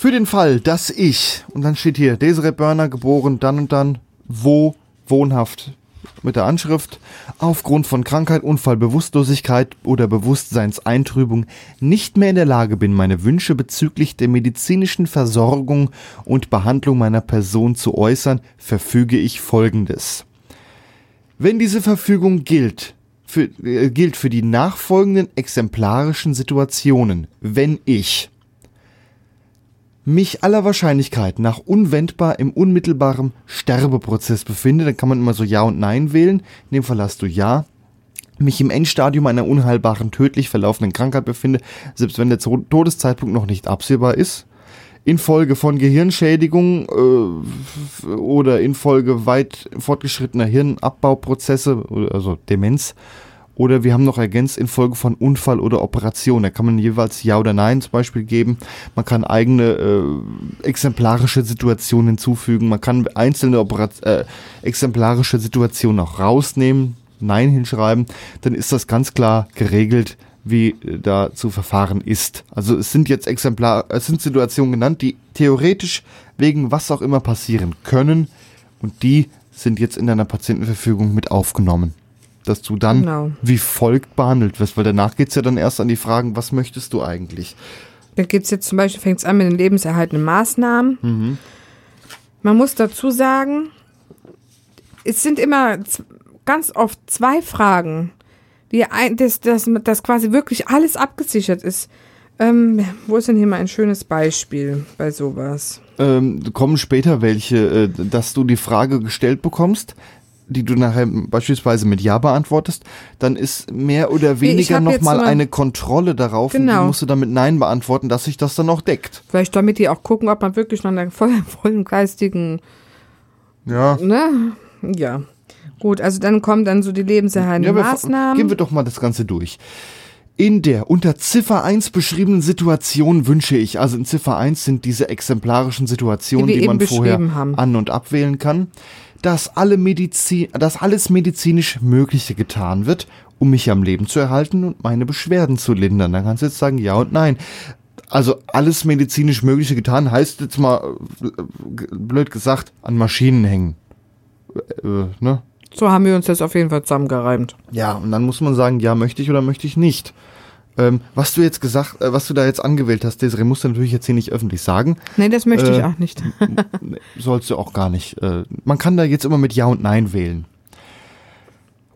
Für den Fall, dass ich, und dann steht hier, Desiree Börner, geboren dann und dann, wo, wohnhaft, mit der Anschrift, aufgrund von Krankheit, Unfall, Bewusstlosigkeit oder Bewusstseinseintrübung nicht mehr in der Lage bin, meine Wünsche bezüglich der medizinischen Versorgung und Behandlung meiner Person zu äußern, verfüge ich Folgendes. Wenn diese Verfügung gilt, für, äh, gilt für die nachfolgenden exemplarischen Situationen, wenn ich mich aller Wahrscheinlichkeit nach unwendbar im unmittelbaren Sterbeprozess befinde, dann kann man immer so Ja und Nein wählen. In dem Fall hast du Ja. Mich im Endstadium einer unheilbaren, tödlich verlaufenden Krankheit befinde, selbst wenn der Todeszeitpunkt noch nicht absehbar ist. Infolge von Gehirnschädigung äh, oder infolge weit fortgeschrittener Hirnabbauprozesse, also Demenz. Oder wir haben noch ergänzt infolge von Unfall oder Operation. Da kann man jeweils Ja oder Nein zum Beispiel geben. Man kann eigene äh, exemplarische Situationen hinzufügen. Man kann einzelne Operat äh, exemplarische Situationen auch rausnehmen, Nein hinschreiben. Dann ist das ganz klar geregelt, wie äh, da zu verfahren ist. Also es sind jetzt Exemplar, es sind Situationen genannt, die theoretisch wegen was auch immer passieren können. Und die sind jetzt in deiner Patientenverfügung mit aufgenommen dass du dann Genau. wie folgt behandelt wirst, weil danach geht's ja dann erst an die Fragen, was möchtest du eigentlich? Da gibt es jetzt zum Beispiel, fängt es an mit den lebenserhaltenden Maßnahmen. Mhm. Man muss dazu sagen, es sind immer ganz oft zwei Fragen, die ein, das, das, das quasi wirklich alles abgesichert ist. Ähm, wo ist denn hier mal ein schönes Beispiel bei sowas? Ähm, kommen später welche, äh, dass du die Frage gestellt bekommst, die du nachher beispielsweise mit Ja beantwortest, dann ist mehr oder weniger nochmal mal- eine Kontrolle darauf und Genau. die musst du dann mit Nein beantworten, dass sich das dann auch deckt. Vielleicht damit die auch gucken, ob man wirklich noch einer vollen, vollen geistigen, Ja. ne? Ja. Gut, also dann kommen dann so die lebenserhaltenden wir- Maßnahmen. Gehen wir doch mal das Ganze durch. In der unter Ziffer 1 beschriebenen Situation wünsche ich, also in Ziffer 1 sind diese exemplarischen Situationen, Die die, man vorher haben. an- und abwählen kann, dass, alle Medizin, dass alles medizinisch Mögliche getan wird, um mich am Leben zu erhalten und meine Beschwerden zu lindern. Dann kannst du jetzt sagen Ja und Nein. Also alles medizinisch Mögliche getan heißt jetzt mal, äh, blöd gesagt, an Maschinen hängen. Äh, ne? so haben wir uns das auf jeden Fall zusammengereimt. Ja, und dann muss man sagen, ja, möchte ich oder möchte ich nicht. Ähm, was du jetzt gesagt, äh, was du da jetzt angewählt hast, Desiree, musst du natürlich jetzt hier nicht öffentlich sagen. Nee, das möchte ich Äh, auch nicht. Sollst du auch gar nicht. Äh, man kann da jetzt immer mit Ja und Nein wählen.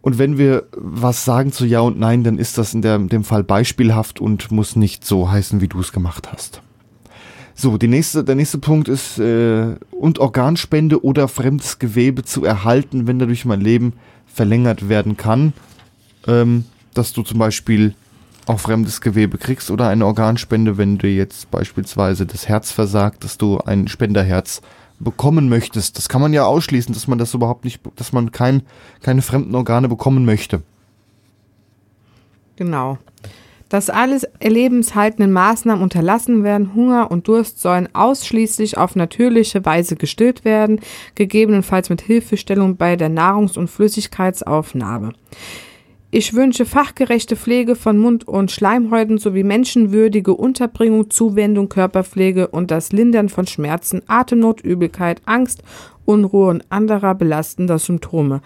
Und wenn wir was sagen zu Ja und Nein, dann ist das in der, dem Fall beispielhaft und muss nicht so heißen, wie du es gemacht hast. So, die nächste, der nächste Punkt ist, äh, und Organspende oder fremdes Gewebe zu erhalten, wenn dadurch mein Leben verlängert werden kann. Ähm, dass du zum Beispiel auch fremdes Gewebe kriegst oder eine Organspende, wenn dir jetzt beispielsweise das Herz versagt, dass du ein Spenderherz bekommen möchtest. Das kann man ja ausschließen, dass man das überhaupt nicht, dass man kein, keine fremden Organe bekommen möchte. Genau. Dass alles lebenshaltenden Maßnahmen unterlassen werden, Hunger und Durst sollen ausschließlich auf natürliche Weise gestillt werden, gegebenenfalls mit Hilfestellung bei der Nahrungs- und Flüssigkeitsaufnahme. Ich wünsche fachgerechte Pflege von Mund- und Schleimhäuten sowie menschenwürdige Unterbringung, Zuwendung, Körperpflege und das Lindern von Schmerzen, Atemnot, Übelkeit, Angst, Unruhe und anderer belastender Symptome.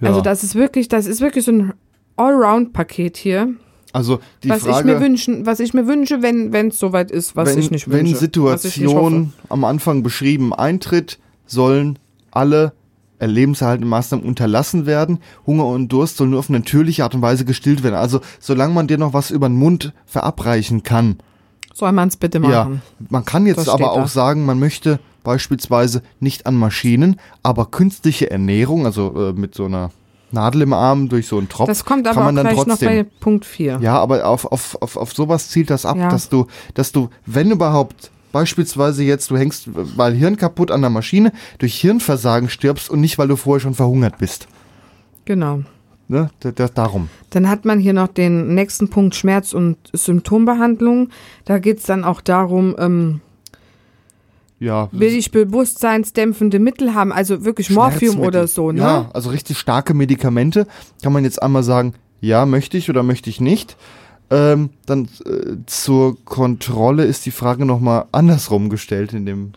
Ja. Also das ist wirklich, das ist wirklich so ein Allround-Paket hier, Also die was Frage, ich mir wünschen, was ich mir wünsche, wenn wenn es soweit ist, was wenn, ich nicht wenn wünsche. nicht Situation am Anfang beschrieben eintritt, sollen alle lebenserhaltende Maßnahmen unterlassen werden. Hunger und Durst soll nur auf natürliche Art und Weise gestillt werden. Also solange man dir noch was über den Mund verabreichen kann. Soll man es bitte Ja, machen. man kann jetzt Das aber auch da. sagen, man möchte beispielsweise nicht an Maschinen, aber künstliche Ernährung, also äh, mit so einer Nadel im Arm durch so einen Tropf, Das kommt kann aber auch man dann gleich noch trotzdem. bei Punkt 4. Ja, aber auf, auf, auf, auf sowas zielt das ab, Ja. dass du, dass du, wenn überhaupt, beispielsweise jetzt, du hängst mal Hirn kaputt an der Maschine, durch Hirnversagen stirbst und nicht, weil du vorher schon verhungert bist. Genau. Ne? Da, da, darum. Dann hat man hier noch den nächsten Punkt Schmerz- und Symptombehandlung. Da geht es dann auch darum, ähm, Ja. will ich bewusstseinsdämpfende Mittel haben, also wirklich Morphium oder so, ne? Ja, also richtig starke Medikamente. Kann man jetzt einmal sagen, ja, möchte ich oder möchte ich nicht. Ähm, dann äh, zur Kontrolle ist die Frage nochmal andersrum gestellt in dem.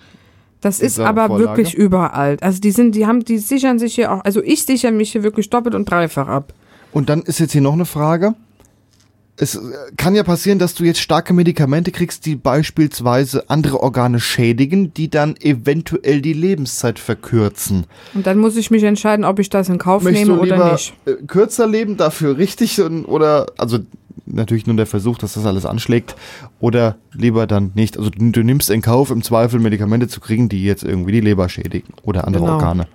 Das ist aber Vorlage. wirklich überall. Also die sind, die haben, die sichern sich hier auch, also ich sichere mich hier wirklich doppelt und dreifach ab. Und dann ist jetzt hier noch eine Frage. Es äh, kann ja passieren, dass du jetzt starke Medikamente kriegst, die beispielsweise andere Organe schädigen, die dann eventuell die Lebenszeit verkürzen. Und dann muss ich mich entscheiden, ob ich das in Kauf Möchtest nehme oder nicht. äh, kürzer leben, dafür richtig und, oder also natürlich nur der Versuch, dass das alles anschlägt oder lieber dann nicht. Also du, du nimmst in Kauf, im Zweifel Medikamente zu kriegen, die jetzt irgendwie die Leber schädigen oder andere Genau. Organe.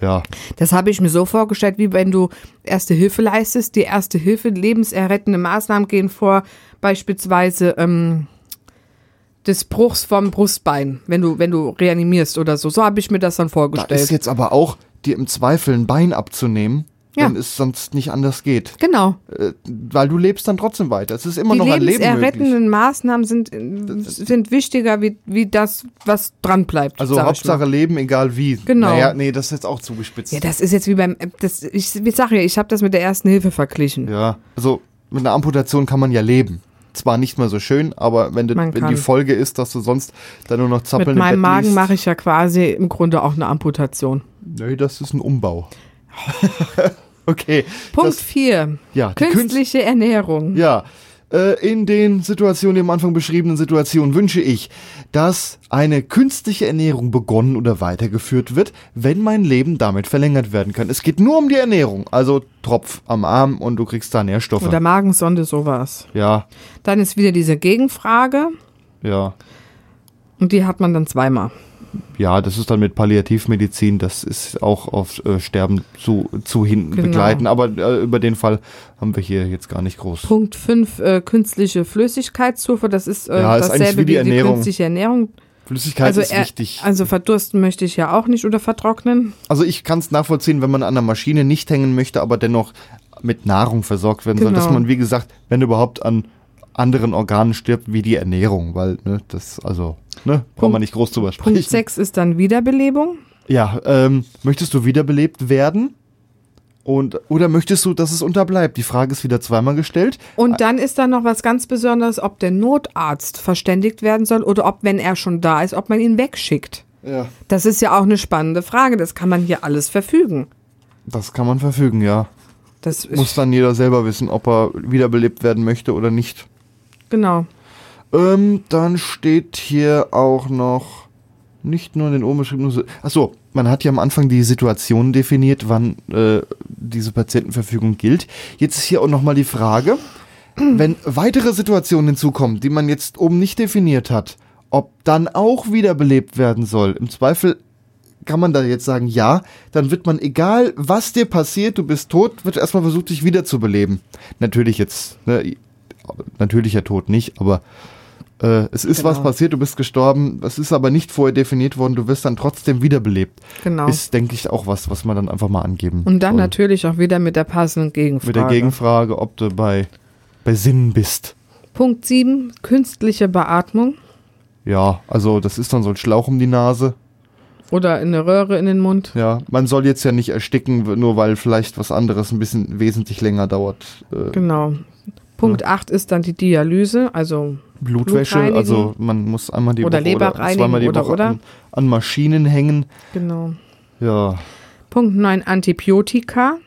Ja, Das habe ich mir so vorgestellt, wie wenn du Erste Hilfe leistest. Die Erste Hilfe, lebenserrettende Maßnahmen gehen vor, beispielsweise ähm, des Bruchs vom Brustbein, wenn du, wenn du reanimierst oder so. So habe ich mir das dann da vorgestellt. ist jetzt aber auch dir im Zweifel ein Bein abzunehmen, Ja. wenn es sonst nicht anders geht. genau. Äh, weil du lebst dann trotzdem weiter. Es ist immer Die noch ein Leben möglich. lebenserrettenden Maßnahmen sind, sind wichtiger wie, wie das, was dran bleibt. Also Hauptsache. Leben, egal wie. Genau. Naja, nee, das ist jetzt auch zugespitzt. Ja, das ist jetzt wie beim, das, ich, ich sage ja, ich habe das mit der Ersten Hilfe verglichen. Ja, also mit einer Amputation kann man ja leben. Zwar nicht mehr so schön, aber wenn, Man wenn die Folge ist, dass du sonst dann nur noch zappeln Mit meinem Bett Magen mache ich ja quasi im Grunde auch eine Amputation. Nee, das ist ein Umbau. okay. Punkt Das, 4. ja, die Künst, Künstliche Ernährung. ja. Äh, in den Situationen, die am Anfang beschriebenen Situationen, wünsche ich, dass eine künstliche Ernährung begonnen oder weitergeführt wird, wenn mein Leben damit verlängert werden kann. Es geht nur um die Ernährung, also Tropf am Arm und du kriegst da Nährstoffe. Oder Magensonde, sowas. ja, Dann ist wieder diese Gegenfrage ja. und die hat man dann zweimal. Ja, das ist dann mit Palliativmedizin, das ist auch auf äh, Sterben zu, zu hinten Genau. begleiten. Aber äh, über den Fall haben wir hier jetzt gar nicht groß. Punkt 5, äh, künstliche Flüssigkeitszufuhr. Das ist, äh, Ja, ist dasselbe wie die Ernährung. künstliche Ernährung. Flüssigkeit ist er- wichtig. also verdursten möchte ich ja auch nicht oder vertrocknen. Also ich kann es nachvollziehen, wenn man an der Maschine nicht hängen möchte, aber dennoch mit Nahrung versorgt werden soll, Genau. dass man, wie gesagt, wenn überhaupt an anderen Organen stirbt, wie die Ernährung, weil, ne, das, also, ne, braucht man Punkt- nicht groß drüber Punkt sprechen. 6 ist dann Wiederbelebung. Ja, ähm, möchtest du wiederbelebt werden? Und, oder möchtest du, dass es unterbleibt? Die Frage ist wieder zweimal gestellt. Und dann ist da noch was ganz Besonderes, ob der Notarzt verständigt werden soll oder ob, wenn er schon da ist, ob man ihn wegschickt. Ja. Das ist ja auch eine spannende Frage. Das kann man hier alles verfügen. Das kann man verfügen, ja. Das Muss dann jeder selber wissen, ob er wiederbelebt werden möchte oder nicht. Genau. Ähm, dann steht hier auch noch nicht nur in den oben beschriebenen. Achso, man hat ja am Anfang die Situation definiert, wann äh, diese Patientenverfügung gilt. Jetzt ist hier auch nochmal die Frage, wenn weitere Situationen hinzukommen, die man jetzt oben nicht definiert hat, ob dann auch wiederbelebt werden soll. Im Zweifel kann man da jetzt sagen, ja, dann wird man, egal was dir passiert, du bist tot, wird erstmal versucht, dich wiederzubeleben. Natürlich jetzt, ne, natürlicher Tod nicht, aber äh, es ist Genau. was passiert, du bist gestorben, es ist aber nicht vorher definiert worden, du wirst dann trotzdem wiederbelebt. Genau. Ist, denke ich, auch was, was man dann einfach mal angeben Und dann soll. natürlich auch wieder mit der passenden Gegenfrage. Mit der Gegenfrage, ob du bei, bei Sinnen bist. Punkt 7, künstliche Beatmung. Ja, also das ist dann so ein Schlauch um die Nase. Oder in eine Röhre in den Mund. Ja, man soll jetzt ja nicht ersticken, nur weil vielleicht was anderes ein bisschen wesentlich länger dauert. Äh, Genau. Punkt 8 ist dann die Dialyse, also Blutwäsche, Blutreinigen. also man muss einmal die Oder Woche Leber oder zweimal die oder, Woche? An, an Maschinen hängen. genau. Ja, Punkt 9 Antibiotika.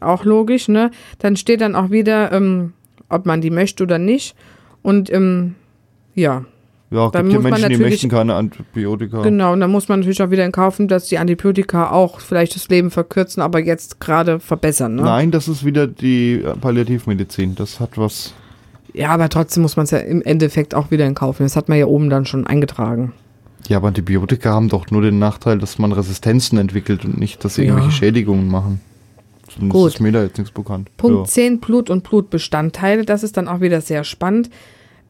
Auch logisch, ne? Dann steht dann auch wieder, ähm, ob man die möchte oder nicht. Und ähm, ja, ja, Dann gibt ja Menschen, die möchten keine Antibiotika. genau. Und dann muss man natürlich auch wieder in kaufen, dass die Antibiotika auch vielleicht das Leben verkürzen, aber jetzt gerade verbessern, ne? Nein, das ist wieder die äh, Palliativmedizin. Das hat was. Ja, aber trotzdem muss man es ja im Endeffekt auch wieder in Kauf nehmen. Das hat man ja oben dann schon eingetragen. Ja, aber Antibiotika haben doch nur den Nachteil, dass man Resistenzen entwickelt und nicht, dass sie Ja. irgendwelche Schädigungen machen. Zumindest Gut. ist mir da jetzt nichts bekannt. Punkt Ja. 10, Blut und Blutbestandteile. Das ist dann auch wieder sehr spannend.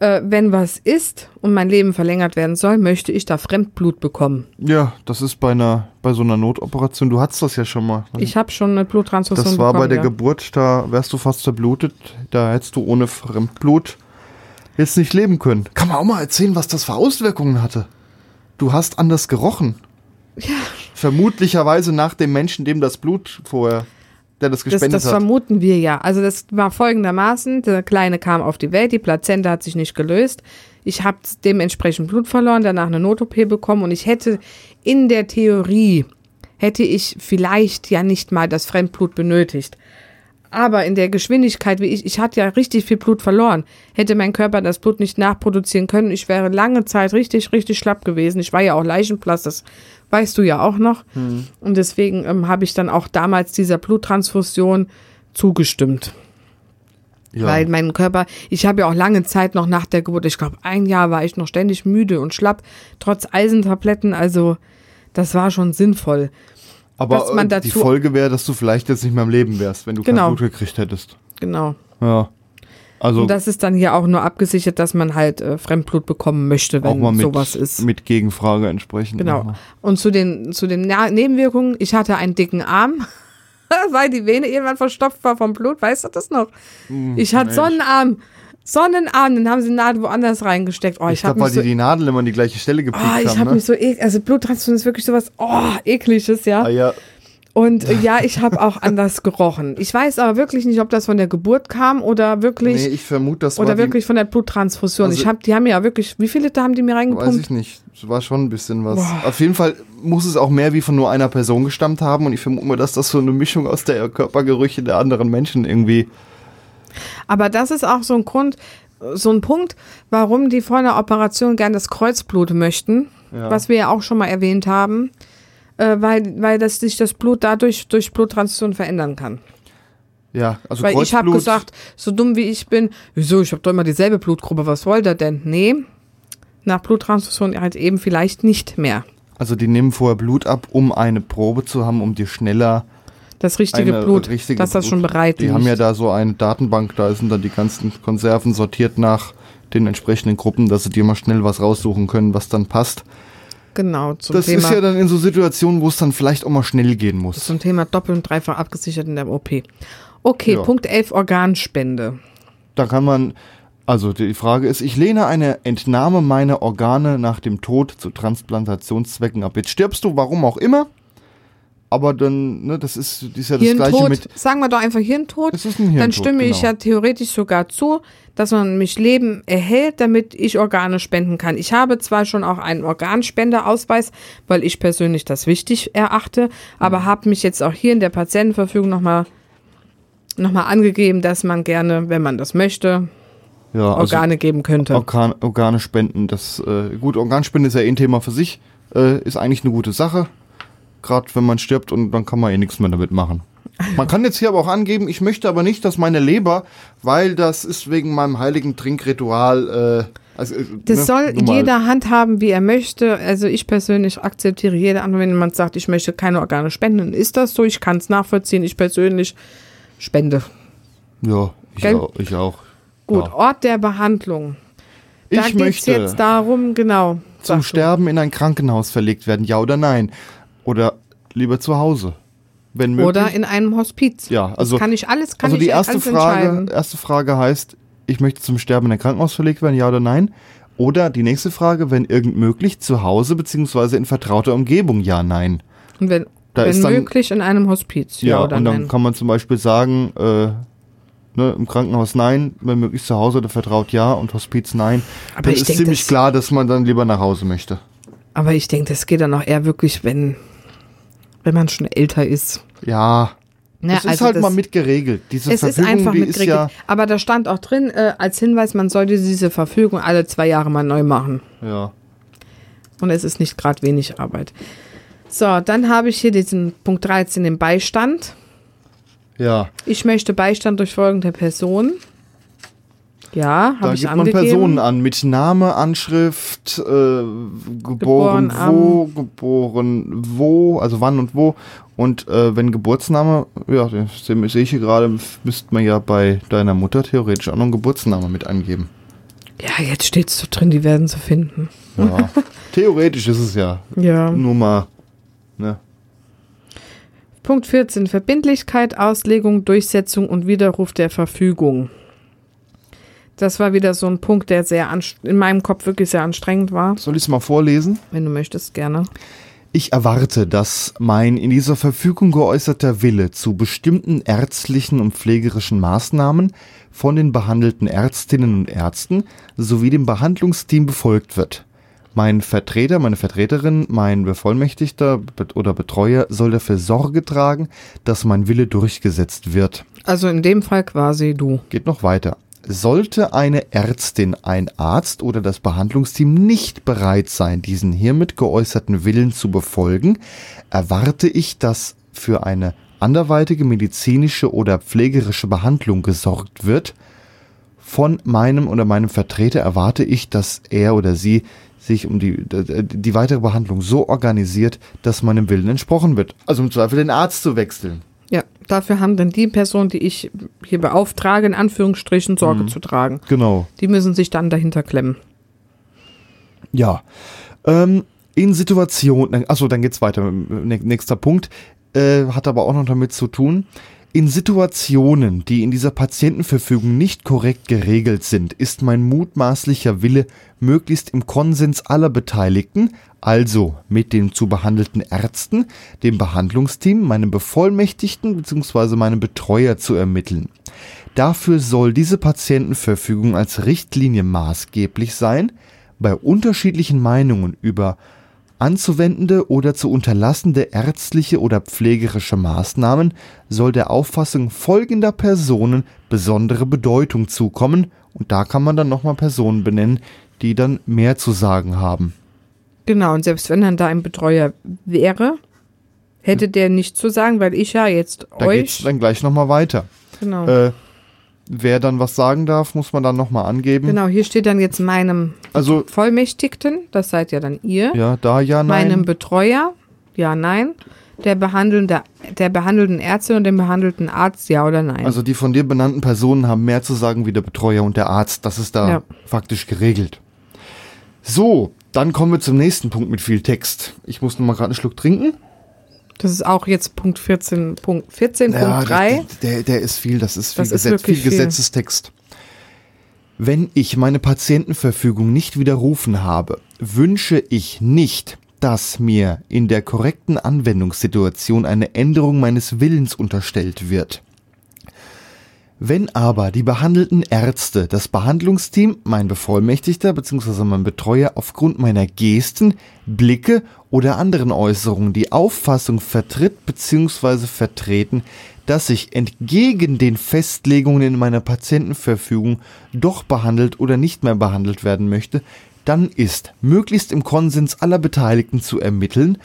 Äh, wenn was ist und mein Leben verlängert werden soll, möchte ich da Fremdblut bekommen. ja, das ist bei einer, bei so einer Notoperation. Du hattest das ja schon mal. Ich habe schon eine Bluttransfusion das war bekommen. bei der ja. Geburt, da wärst du fast zerblutet. Da hättest du ohne Fremdblut jetzt nicht leben können. Kann man auch mal erzählen, was das für Auswirkungen hatte? Du hast anders gerochen. Ja. Vermutlicherweise nach dem Menschen, dem das Blut vorher, der das Das, gespendet das hat. vermuten wir ja. Also das war folgendermaßen, der Kleine kam auf die Welt, die Plazenta hat sich nicht gelöst. Ich habe dementsprechend Blut verloren, danach eine Not-OP bekommen und ich hätte in der Theorie, hätte ich vielleicht ja nicht mal das Fremdblut benötigt. Aber in der Geschwindigkeit, wie ich, ich hatte ja richtig viel Blut verloren, hätte mein Körper das Blut nicht nachproduzieren können. Ich wäre lange Zeit richtig, richtig schlapp gewesen. Ich war ja auch Leichenplatz, das weißt du ja auch noch. Und deswegen ähm, habe ich dann auch damals dieser Bluttransfusion zugestimmt. ja. Weil mein Körper, ich habe ja auch lange Zeit noch nach der Geburt, ich glaube ein Jahr war ich noch ständig müde und schlapp, trotz Eisentabletten, also das war schon sinnvoll. Aber äh, die Folge wäre, dass du vielleicht jetzt nicht mehr am Leben wärst, wenn du Genau. kein Blut gekriegt hättest. Genau. Ja. Also Und das ist dann hier auch nur abgesichert, dass man halt äh, Fremdblut bekommen möchte, wenn mit, sowas ist. mit Gegenfrage entsprechend. Genau. nochmal. Und zu den, zu den Na Nebenwirkungen, ich hatte einen dicken Arm, weil die Vene irgendwann verstopft war vom Blut, weißt du das noch? Ich hatte Mensch. Sonnenarm. Sonnenarm, dann haben sie die Nadel woanders reingesteckt. Oh, ich, Ich habe glaube, weil so die die Nadel immer an die gleiche Stelle gepiekt Oh, ich haben. habe ne? mich so ek also Bluttransfusion ist wirklich sowas oh, ekliges, ja. ah, ja. Und äh, ja, ich habe auch anders gerochen. Ich weiß aber wirklich nicht, ob das von der Geburt kam oder wirklich Nee, ich vermute, das oder wirklich von der Bluttransfusion. Also- ich habe die haben ja wirklich, wie viele Liter haben die mir die, weiß reingepumpt? ich nicht. Es war schon ein bisschen was. Boah. Auf jeden Fall muss es auch mehr wie von nur einer Person gestammt haben und ich vermute mal, dass das so eine Mischung aus der Körpergerüche der anderen Menschen irgendwie. Aber das ist auch so ein Grund, so ein Punkt, warum die vor einer Operation gern das Kreuzblut möchten, Ja. was wir ja auch schon mal erwähnt haben, äh, weil, weil das sich das Blut dadurch durch Bluttransfusion verändern kann. Ja, also Weil ich habe gesagt, so dumm wie ich bin, wieso, ich habe doch immer dieselbe Blutgruppe, was wollt ihr denn? Nee, nach Bluttransfusion halt eben vielleicht nicht mehr. Also die nehmen vorher Blut ab, um eine Probe zu haben, um dir schneller Das richtige Blut, richtige dass das Blut- schon bereit Die liegt. haben ja da so eine Datenbank, da sind dann die ganzen Konserven sortiert nach den entsprechenden Gruppen, dass sie dir mal schnell was raussuchen können, was dann passt. Genau, zum das Thema, ist ja dann in so Situationen, wo es dann vielleicht auch mal schnell gehen muss. zum Thema doppelt und dreifach abgesichert in der OP. Okay, Ja. Punkt 11, Organspende. Da kann man, also die Frage ist, ich lehne eine Entnahme meiner Organe nach dem Tod zu Transplantationszwecken ab. Jetzt stirbst du, warum auch immer. Aber dann, ne, das ist, das ist ja das gleiche Hirntod, mit. sagen wir doch einfach Hirntod. Es ist ein Dann Hirntod, stimme ich genau. ja theoretisch sogar zu, dass man mich Leben erhält, damit ich Organe spenden kann. Ich habe zwar schon auch einen Organspendeausweis, weil ich persönlich das wichtig erachte, Mhm. aber habe mich jetzt auch hier in der Patientenverfügung nochmal noch mal angegeben, dass man gerne, wenn man das möchte, Ja, also Organe geben könnte. Organ, Organe spenden, das, äh, gut, Organspende ist ja eh ein Thema für sich, äh, ist eigentlich eine gute Sache. Gerade wenn man stirbt und dann kann man eh nichts mehr damit machen. Man kann jetzt hier aber auch angeben, ich möchte aber nicht, dass meine Leber, weil das ist wegen meinem heiligen Trinkritual, äh, also, äh, Das ne, soll jeder handhaben, wie er möchte. Also ich persönlich akzeptiere jede andere, wenn jemand sagt, ich möchte keine Organe spenden, dann ist das so. Ich kann es nachvollziehen. Ich persönlich spende. Ja, ich Gell? auch. Ich auch. Gut, Ja. Ort der Behandlung. Da Ich möchte jetzt darum, genau. zum. Sterben in ein Krankenhaus verlegt werden, ja oder nein? Oder lieber zu Hause, wenn möglich. Oder in einem Hospiz. Ja, also- das kann ich alles, kann also die ich erste Frage, erste Frage heißt, ich möchte zum Sterben in ein Krankenhaus verlegt werden, ja oder nein? Oder die nächste Frage, wenn irgend möglich, zu Hause beziehungsweise in vertrauter Umgebung, ja, nein. Und wenn, Da wenn dann- möglich in einem Hospiz, ja, Ja, oder und dann nein. kann man zum Beispiel sagen, äh, ne, im Krankenhaus nein, wenn möglich zu Hause oder vertraut ja und Hospiz nein. Aber dann ist denk, ziemlich das- klar, dass man dann lieber nach Hause möchte. Aber ich denke, das geht dann auch eher wirklich, wenn, wenn man schon älter ist. Ja, Ne, das ist also halt das- mal mit geregelt. Diese Es ist Verfügung, einfach die mit ist ja, Aber da stand auch drin, äh, als Hinweis, man sollte diese Verfügung alle zwei Jahre mal neu machen. ja. Und es ist nicht gerade wenig Arbeit. So, dann habe ich hier diesen Punkt 13, den Beistand. Ja, Ich möchte Beistand durch folgende Person. Ja, habe ich gibt man angegeben. Personen an mit Name, Anschrift, äh, geboren, Geboren wo, geboren wo, also wann und wo. Und äh, wenn Geburtsname, ja, sehe ich hier gerade, müsste man ja bei deiner Mutter theoretisch auch noch einen Geburtsname mit angeben. Ja, jetzt steht es so drin, die werden sie finden. Ja, theoretisch ist es ja Ja. nur mal, ne? Punkt 14. Verbindlichkeit, Auslegung, Durchsetzung und Widerruf der Verfügung. Das war wieder so ein Punkt, der sehr in meinem Kopf wirklich sehr anstrengend war. Soll ich es mal vorlesen? Wenn du möchtest, gerne. Ich erwarte, dass mein in dieser Verfügung geäußerter Wille zu bestimmten ärztlichen und pflegerischen Maßnahmen von den behandelten Ärztinnen und Ärzten sowie dem Behandlungsteam befolgt wird. Mein Vertreter, meine Vertreterin, mein Bevollmächtigter oder Betreuer soll dafür Sorge tragen, dass mein Wille durchgesetzt wird. Also in dem Fall quasi du. Geht noch weiter. Sollte eine Ärztin, ein Arzt oder das Behandlungsteam nicht bereit sein, diesen hiermit geäußerten Willen zu befolgen, erwarte ich, dass für eine anderweitige medizinische oder pflegerische Behandlung gesorgt wird. Von meinem oder meinem Vertreter erwarte ich, dass er oder sie sich um die, die, weitere Behandlung so organisiert, dass meinem Willen entsprochen wird. Also im Zweifel den Arzt zu wechseln. Dafür haben dann die Personen, die ich hier beauftrage, in Anführungsstrichen Sorge zu tragen. Genau. Die müssen sich dann dahinter klemmen. Ja. Ähm, in Situationen, achso, dann geht's weiter. Nä- Nächster Punkt. Äh, hat aber auch noch damit zu tun. In Situationen, die in dieser Patientenverfügung nicht korrekt geregelt sind, ist mein mutmaßlicher Wille möglichst im Konsens aller Beteiligten, also mit den zu behandelten Ärzten, dem Behandlungsteam, meinem Bevollmächtigten bzw. meinem Betreuer zu ermitteln. Dafür soll diese Patientenverfügung als Richtlinie maßgeblich sein, bei unterschiedlichen Meinungen über anzuwendende oder zu unterlassende ärztliche oder pflegerische Maßnahmen soll der Auffassung folgender Personen besondere Bedeutung zukommen und da kann man dann nochmal Personen benennen, die dann mehr zu sagen haben. Genau, und selbst wenn dann da ein Betreuer wäre, hätte der nichts zu sagen, weil ich ja jetzt Da geht's euch. dann gleich nochmal weiter. Genau. Äh, wer dann was sagen darf, muss man dann nochmal angeben. genau, hier steht dann jetzt meinem Also, Vollmächtigten, das seid ja dann ihr, ja, da ja, nein. meinem Betreuer, ja, nein, der behandelnde, der behandelnden Ärztin und dem behandelten Arzt, ja oder nein. Also die von dir benannten Personen haben mehr zu sagen wie der Betreuer und der Arzt. Das ist da Ja. faktisch geregelt. So, dann kommen wir zum nächsten Punkt mit viel Text. Ich muss noch mal gerade einen Schluck trinken. Das ist auch jetzt Punkt 14, Punkt 14, Punkt 3. Der, der, der ist viel, das ist viel, Das ist Gesetz, viel wirklich viel. Gesetzestext. Wenn ich meine Patientenverfügung nicht widerrufen habe, wünsche ich nicht, dass mir in der korrekten Anwendungssituation eine Änderung meines Willens unterstellt wird. Wenn aber die behandelten Ärzte, das Behandlungsteam, mein Bevollmächtigter bzw. mein Betreuer aufgrund meiner Gesten, Blicke oder anderen Äußerungen die Auffassung vertritt bzw. vertreten, dass ich entgegen den Festlegungen in meiner Patientenverfügung doch behandelt oder nicht mehr behandelt werden möchte, dann ist möglichst im Konsens aller Beteiligten zu ermitteln,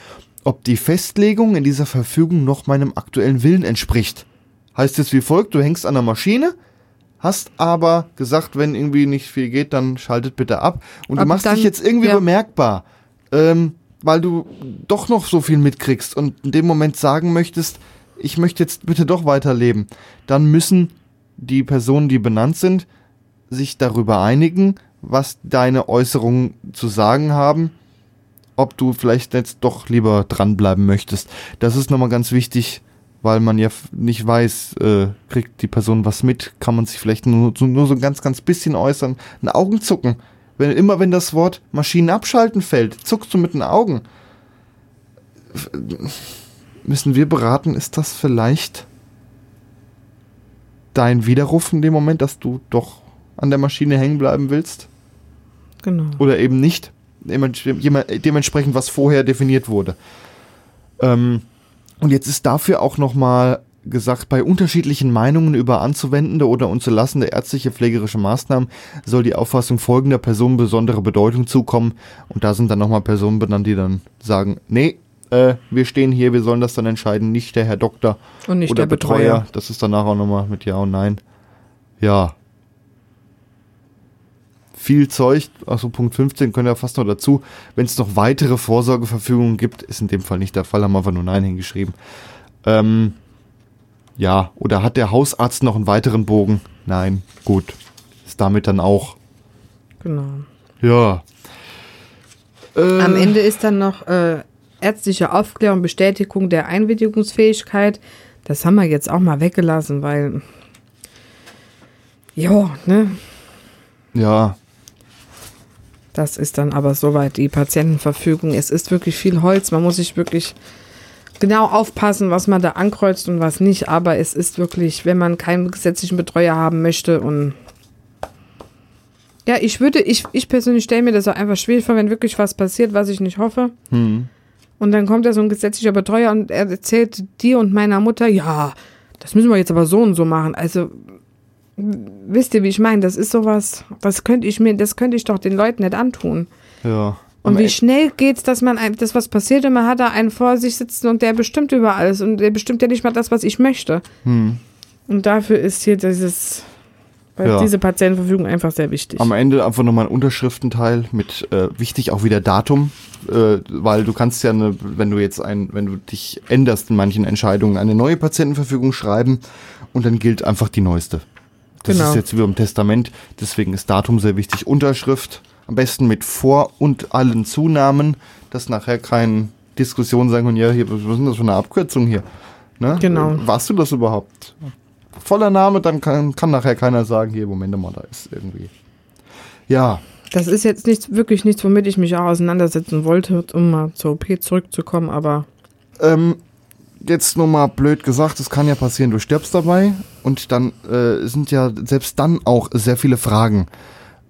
ob die Festlegung in dieser Verfügung noch meinem aktuellen Willen entspricht. Heißt es wie folgt, du hängst an der Maschine, hast aber gesagt, wenn irgendwie nicht viel geht, dann schaltet bitte ab. Und du Aber machst dann- dich jetzt irgendwie ja. bemerkbar, ähm, weil du doch noch so viel mitkriegst und in dem Moment sagen möchtest, ich möchte jetzt bitte doch weiterleben. Dann müssen die Personen, die benannt sind, sich darüber einigen, was deine Äußerungen zu sagen haben, ob du vielleicht jetzt doch lieber dranbleiben möchtest. Das ist nochmal ganz wichtig, weil man ja nicht weiß, äh, kriegt die Person was mit, kann man sich vielleicht nur, so- nur so ein ganz, ganz bisschen äußern. Ein Augenzucken Wenn, immer wenn das Wort Maschinen abschalten fällt, zuckst du mit den Augen. Müssen wir beraten, ist das vielleicht dein Widerruf in dem Moment, dass du doch an der Maschine hängen bleiben willst? Genau. Oder eben nicht? Dementsprechend, was vorher definiert wurde. Ähm, und jetzt ist dafür auch nochmal gesagt, bei unterschiedlichen Meinungen über anzuwendende oder unzulassende ärztliche pflegerische Maßnahmen soll die Auffassung folgender Personen besondere Bedeutung zukommen. Und da sind dann nochmal Personen benannt, die dann sagen, nee, äh, wir stehen hier, wir sollen das dann entscheiden, nicht der Herr Doktor Und nicht oder der Betreuer. Das ist danach auch nochmal mit Ja und Nein. Ja. Viel Zeug, also Punkt 15 können ja fast noch dazu. Wenn es noch weitere Vorsorgeverfügungen gibt, ist in dem Fall nicht der Fall, haben wir einfach nur Nein hingeschrieben. Ähm, ja, oder hat der Hausarzt noch einen weiteren Bogen? Nein, gut. Ist damit dann auch. Genau. Ja. Äh, Am Ende ist dann noch äh, ärztliche Aufklärung, Bestätigung der Einwilligungsfähigkeit. Das haben wir jetzt auch mal weggelassen, weil. Ja, ne? Ja, Das ist dann aber soweit die Patientenverfügung. Es ist wirklich viel Holz. Man muss sich wirklich genau aufpassen, was man da ankreuzt und was nicht. Aber es ist wirklich, wenn man keinen gesetzlichen Betreuer haben möchte und ja, ich würde, ich, ich persönlich stelle mir das auch einfach schwierig vor, wenn wirklich was passiert, was ich nicht hoffe. hm. Und dann kommt da so ein gesetzlicher Betreuer und er erzählt dir und meiner Mutter, ja, das müssen wir jetzt aber so und so machen. Also, wisst ihr, wie ich meine? Das ist sowas, das könnte ich mir, das könnte ich doch den Leuten nicht antun. ja. Und wie schnell geht's, dass man ein, das was passiert und man hat da einen vor sich sitzen und der bestimmt über alles und der bestimmt ja nicht mal das, was ich möchte. hm. Und dafür ist hier dieses, weil Ja. diese Patientenverfügung einfach sehr wichtig. Am Ende einfach nochmal ein Unterschriftenteil mit äh, wichtig auch wieder Datum, äh, weil du kannst ja, eine, wenn du jetzt ein, wenn du dich änderst in manchen Entscheidungen, eine neue Patientenverfügung schreiben und dann gilt einfach die neueste. Das Genau. ist jetzt wie beim Testament, deswegen ist Datum sehr wichtig. Unterschrift am besten mit Vor- und allen Zunahmen, dass nachher keine Diskussion sagen und ja, hier, was ist denn das für eine Abkürzung hier? Ne? Genau. Äh, Warst du das überhaupt? Voller Name, dann kann, kann nachher keiner sagen, hier, Moment mal, da ist irgendwie. Ja, Das ist jetzt nichts, wirklich nichts, womit ich mich auch auseinandersetzen wollte, um mal zur OP zurückzukommen, aber ähm, jetzt nur mal blöd gesagt, es kann ja passieren, du stirbst dabei und dann äh, sind ja selbst dann auch sehr viele Fragen.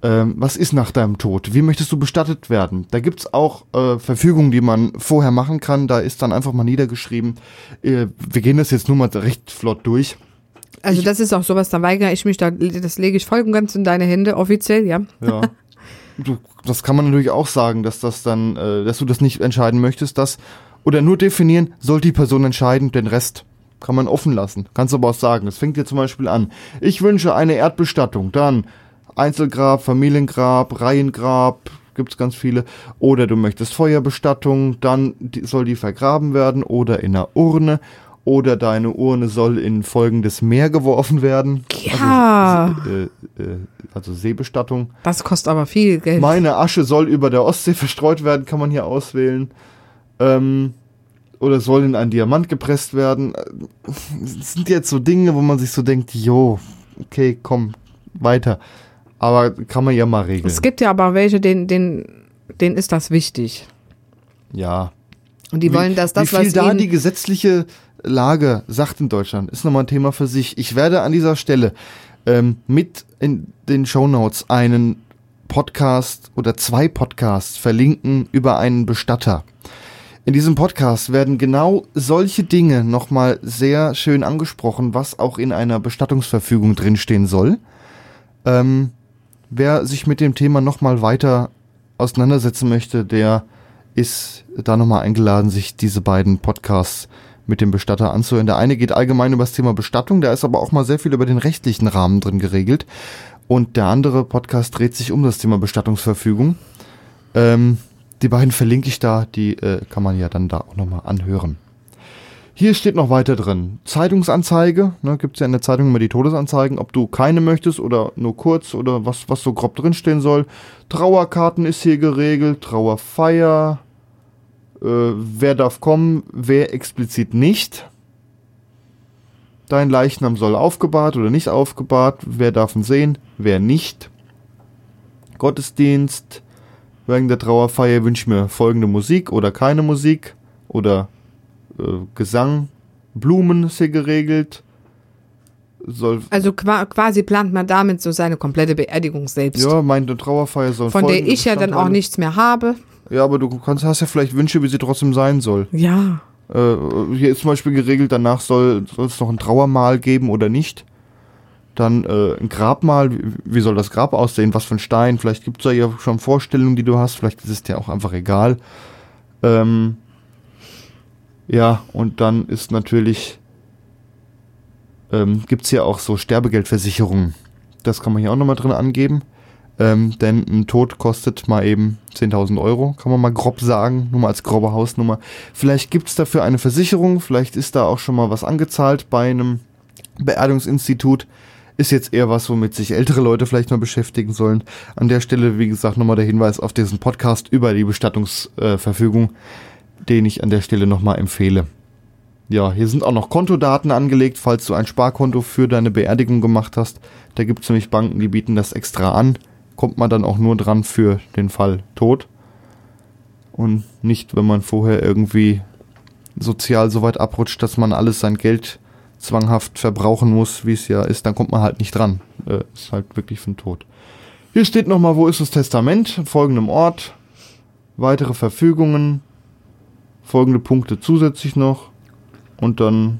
Ähm, was ist nach deinem Tod? Wie möchtest du bestattet werden? Da gibt's auch äh, Verfügungen, die man vorher machen kann. Da ist dann einfach mal niedergeschrieben. Äh, wir gehen das jetzt nur mal recht flott durch. also Ich- das ist auch sowas, da weigere ich mich, da, das lege ich voll und ganz in deine Hände, offiziell, ja. Ja. Du, das kann man natürlich auch sagen, dass das dann, äh, dass du das nicht entscheiden möchtest, dass oder nur definieren, soll die Person entscheiden, den Rest kann man offen lassen. Kannst aber auch sagen. Es fängt dir zum Beispiel an. Ich wünsche eine Erdbestattung, dann Einzelgrab, Familiengrab, Reihengrab, gibt's ganz viele. Oder du möchtest Feuerbestattung, dann soll die vergraben werden oder in einer Urne. Oder deine Urne soll in folgendes Meer geworfen werden. Ja. Also, äh, äh, also Seebestattung. Das kostet aber viel Geld. Meine Asche soll über der Ostsee verstreut werden, kann man hier auswählen. Ähm, oder soll in einen Diamant gepresst werden. Äh, Das sind jetzt so Dinge, wo man sich so denkt, jo, okay, komm, weiter. Aber kann man ja mal regeln. es gibt ja aber welche, denen, denen, denen ist das wichtig. ja. Und die Wie- wollen, dass das, Wie viel was da die gesetzliche Lage sagt in Deutschland, ist nochmal ein Thema für sich. Ich werde an dieser Stelle ähm, mit in den Shownotes einen Podcast oder zwei Podcasts verlinken über einen Bestatter. In diesem Podcast werden genau solche Dinge nochmal sehr schön angesprochen, was auch in einer Bestattungsverfügung drinstehen soll. Ähm, wer sich mit dem Thema nochmal weiter auseinandersetzen möchte, der ist da nochmal eingeladen, sich diese beiden Podcasts mit dem Bestatter anzuhören. Der eine geht allgemein über das Thema Bestattung, da ist aber auch mal sehr viel über den rechtlichen Rahmen drin geregelt. Und der andere Podcast dreht sich um das Thema Bestattungsverfügung. Ähm, die beiden verlinke ich da, die äh, kann man ja dann da auch nochmal anhören. Hier steht noch weiter drin. Zeitungsanzeige, ne, gibt es ja in der Zeitung immer die Todesanzeigen, ob du keine möchtest oder nur kurz oder was, was so grob drinstehen soll. Trauerkarten ist hier geregelt, Trauerfeier, äh, wer darf kommen, wer explizit nicht. Dein Leichnam soll aufgebahrt oder nicht aufgebahrt, wer darf ihn sehen, wer nicht. Gottesdienst. Wegen der Trauerfeier wünsche ich mir folgende Musik oder keine Musik oder äh, Gesang. Blumen ist hier geregelt. Soll, Also qua quasi plant man damit so seine komplette Beerdigung selbst. ja, meine Trauerfeier soll von der ich ja dann auch nichts mehr habe. Ja, aber du kannst, hast ja vielleicht Wünsche, wie sie trotzdem sein soll. Ja. Äh, hier ist zum Beispiel geregelt, danach soll, es noch ein Trauermal geben oder nicht. Dann äh, ein Grabmal, wie, soll das Grab aussehen? Was für ein Stein? Vielleicht gibt es da ja schon Vorstellungen, die du hast. Vielleicht ist es dir auch einfach egal. Ähm, ja, und dann ist natürlich, ähm, gibt es hier auch so Sterbegeldversicherungen. Das kann man hier auch nochmal drin angeben. Ähm, denn ein Tod kostet mal eben 10.000 Euro, kann man mal grob sagen, nur mal als grobe Hausnummer. Vielleicht gibt es dafür eine Versicherung, vielleicht ist da auch schon mal was angezahlt bei einem Beerdigungsinstitut. Ist jetzt eher was, womit sich ältere Leute vielleicht mal beschäftigen sollen. An der Stelle, wie gesagt, nochmal der Hinweis auf diesen Podcast über die Bestattungsverfügung, den ich an der Stelle nochmal empfehle. Ja, hier sind auch noch Kontodaten angelegt, falls du ein Sparkonto für deine Beerdigung gemacht hast. Da gibt es nämlich Banken, die bieten das extra an. Kommt man dann auch nur dran für den Fall Tod. Und nicht, wenn man vorher irgendwie sozial so weit abrutscht, dass man alles sein Geld zwanghaft verbrauchen muss, wie es ja ist, dann kommt man halt nicht dran. Äh, ist halt wirklich für den Tod. Hier steht nochmal, wo ist das Testament? Folgendem Ort. Weitere Verfügungen. Folgende Punkte zusätzlich noch. Und dann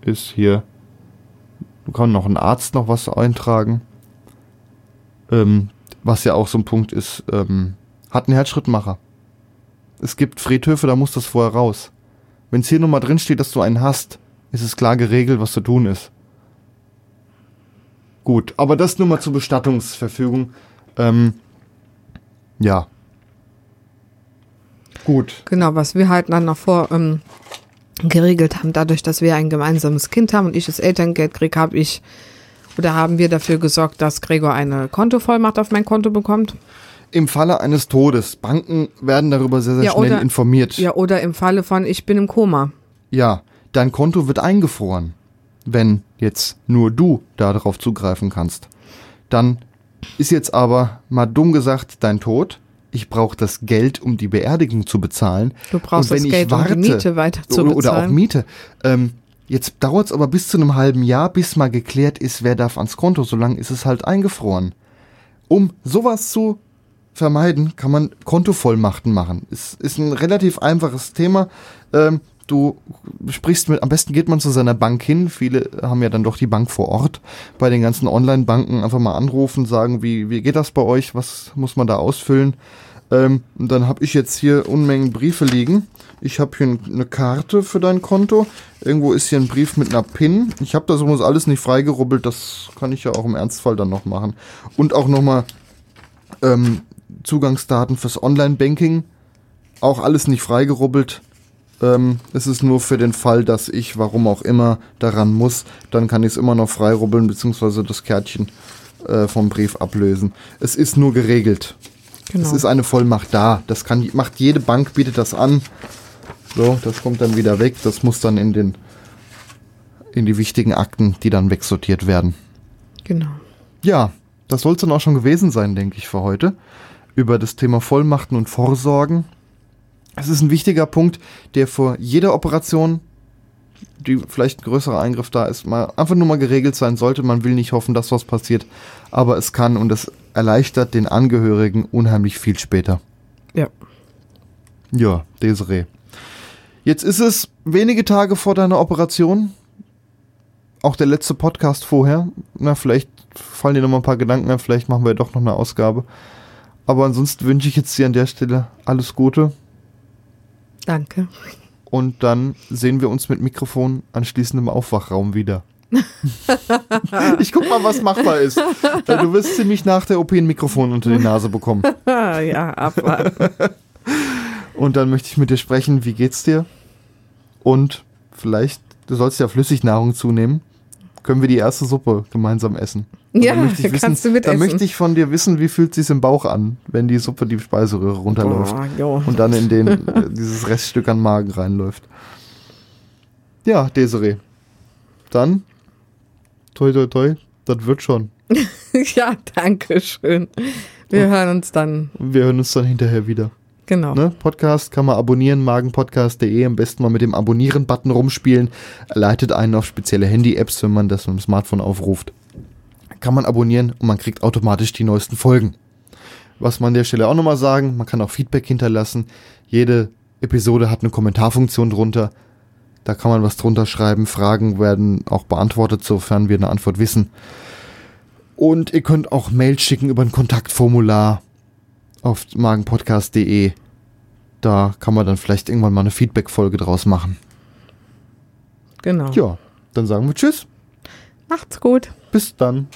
ist hier, du kann noch ein Arzt noch was eintragen. Ähm, was ja auch so ein Punkt ist, ähm, hat einen Herzschrittmacher. Es gibt Friedhöfe, da muss das vorher raus. Wenn es hier nochmal drin steht, dass du einen hast, ist es klar geregelt, was zu tun ist. Gut, aber das nur mal zur Bestattungsverfügung. Ähm, ja. Gut. Genau, was wir halt dann noch vor ähm, geregelt haben, dadurch, dass wir ein gemeinsames Kind haben und ich das Elterngeld kriege, habe ich oder haben wir dafür gesorgt, dass Gregor eine Kontovollmacht auf mein Konto bekommt. Im Falle eines Todes, Banken werden darüber sehr, sehr Ja, schnell oder- informiert. Ja, oder im Falle von ich bin im Koma. Ja, dein Konto wird eingefroren, wenn jetzt nur du darauf zugreifen kannst. Dann ist jetzt aber mal dumm gesagt dein Tod. Ich brauche das Geld, um die Beerdigung zu bezahlen. Du brauchst das Geld, um die warte- Miete weiter zu oder, oder auch bezahlen. Miete. Ähm, jetzt dauert es aber bis zu einem halben Jahr, bis mal geklärt ist, wer darf ans Konto. Solange ist es halt eingefroren. Um sowas zu vermeiden, kann man Kontovollmachten machen. Es ist ein relativ einfaches Thema. Ähm, du sprichst mit, am besten geht man zu seiner Bank hin. Viele haben ja dann doch die Bank vor Ort. Bei den ganzen Online-Banken einfach mal anrufen, sagen, wie, wie geht das bei euch? Was muss man da ausfüllen? Ähm, und dann habe ich jetzt hier Unmengen Briefe liegen. Ich habe hier eine Karte für dein Konto. Irgendwo ist hier ein Brief mit einer PIN. Ich habe das übrigens alles nicht freigerubbelt. Das kann ich ja auch im Ernstfall dann noch machen. Und auch nochmal ähm, Zugangsdaten fürs Online-Banking. Auch alles nicht freigerubbelt. Ähm, es ist nur für den Fall, dass ich, warum auch immer, daran muss. Dann kann ich es immer noch freirubbeln, beziehungsweise das Kärtchen äh, vom Brief ablösen. Es ist nur geregelt. Genau. Es ist eine Vollmacht da. Das kann, macht jede Bank, bietet das an. So, das kommt dann wieder weg. Das muss dann in den, in die wichtigen Akten, die dann wegsortiert werden. genau. Ja, das soll es dann auch schon gewesen sein, denke ich, für heute. Über das Thema Vollmachten und Vorsorgen. Es ist ein wichtiger Punkt, der vor jeder Operation, die vielleicht ein größerer Eingriff da ist, mal einfach nur mal geregelt sein sollte. Man will nicht hoffen, dass was passiert, aber es kann und es erleichtert den Angehörigen unheimlich viel später. Ja. Ja, Desiree. Jetzt ist es wenige Tage vor deiner Operation. Auch der letzte Podcast vorher. Na, vielleicht fallen dir noch mal ein paar Gedanken ein. Vielleicht machen wir doch noch eine Ausgabe. Aber ansonsten wünsche ich jetzt dir an der Stelle alles Gute. Danke. Und dann sehen wir uns mit Mikrofon anschließend im Aufwachraum wieder. ich guck mal, was machbar ist. Du wirst ziemlich nach der OP ein Mikrofon unter die Nase bekommen. Ja, abwarten. Und dann möchte ich mit dir sprechen, wie geht's dir? Und vielleicht, du sollst ja Flüssignahrung zunehmen. Können wir die erste Suppe gemeinsam essen? Und Ja, dann möchte ich kannst wissen, du mitessen. Dann möchte ich von dir wissen, wie fühlt sich's im Bauch an, wenn die Suppe die Speiseröhre runterläuft jo. und dann in den äh, dieses Reststück an Magen reinläuft. Ja, Desiree. Dann toi toi toi, das wird schon. Ja, danke schön. Wir hören uns dann. Wir hören uns dann hinterher wieder. Genau. Ne? Podcast kann man abonnieren, magenpodcast.de. Am besten mal mit dem Abonnieren-Button rumspielen. Leitet einen auf spezielle Handy-Apps, wenn man das mit dem Smartphone aufruft. Kann man abonnieren und man kriegt automatisch die neuesten Folgen. Was man an der Stelle auch nochmal sagen, man kann auch Feedback hinterlassen. Jede Episode hat eine Kommentarfunktion drunter. Da kann man was drunter schreiben. Fragen werden auch beantwortet, sofern wir eine Antwort wissen. Und ihr könnt auch Mail schicken über ein Kontaktformular auf magenpodcast.de. Da kann man dann vielleicht irgendwann mal eine Feedback-Folge draus machen. Genau. Ja, dann sagen wir Tschüss. Macht's gut. Bis dann.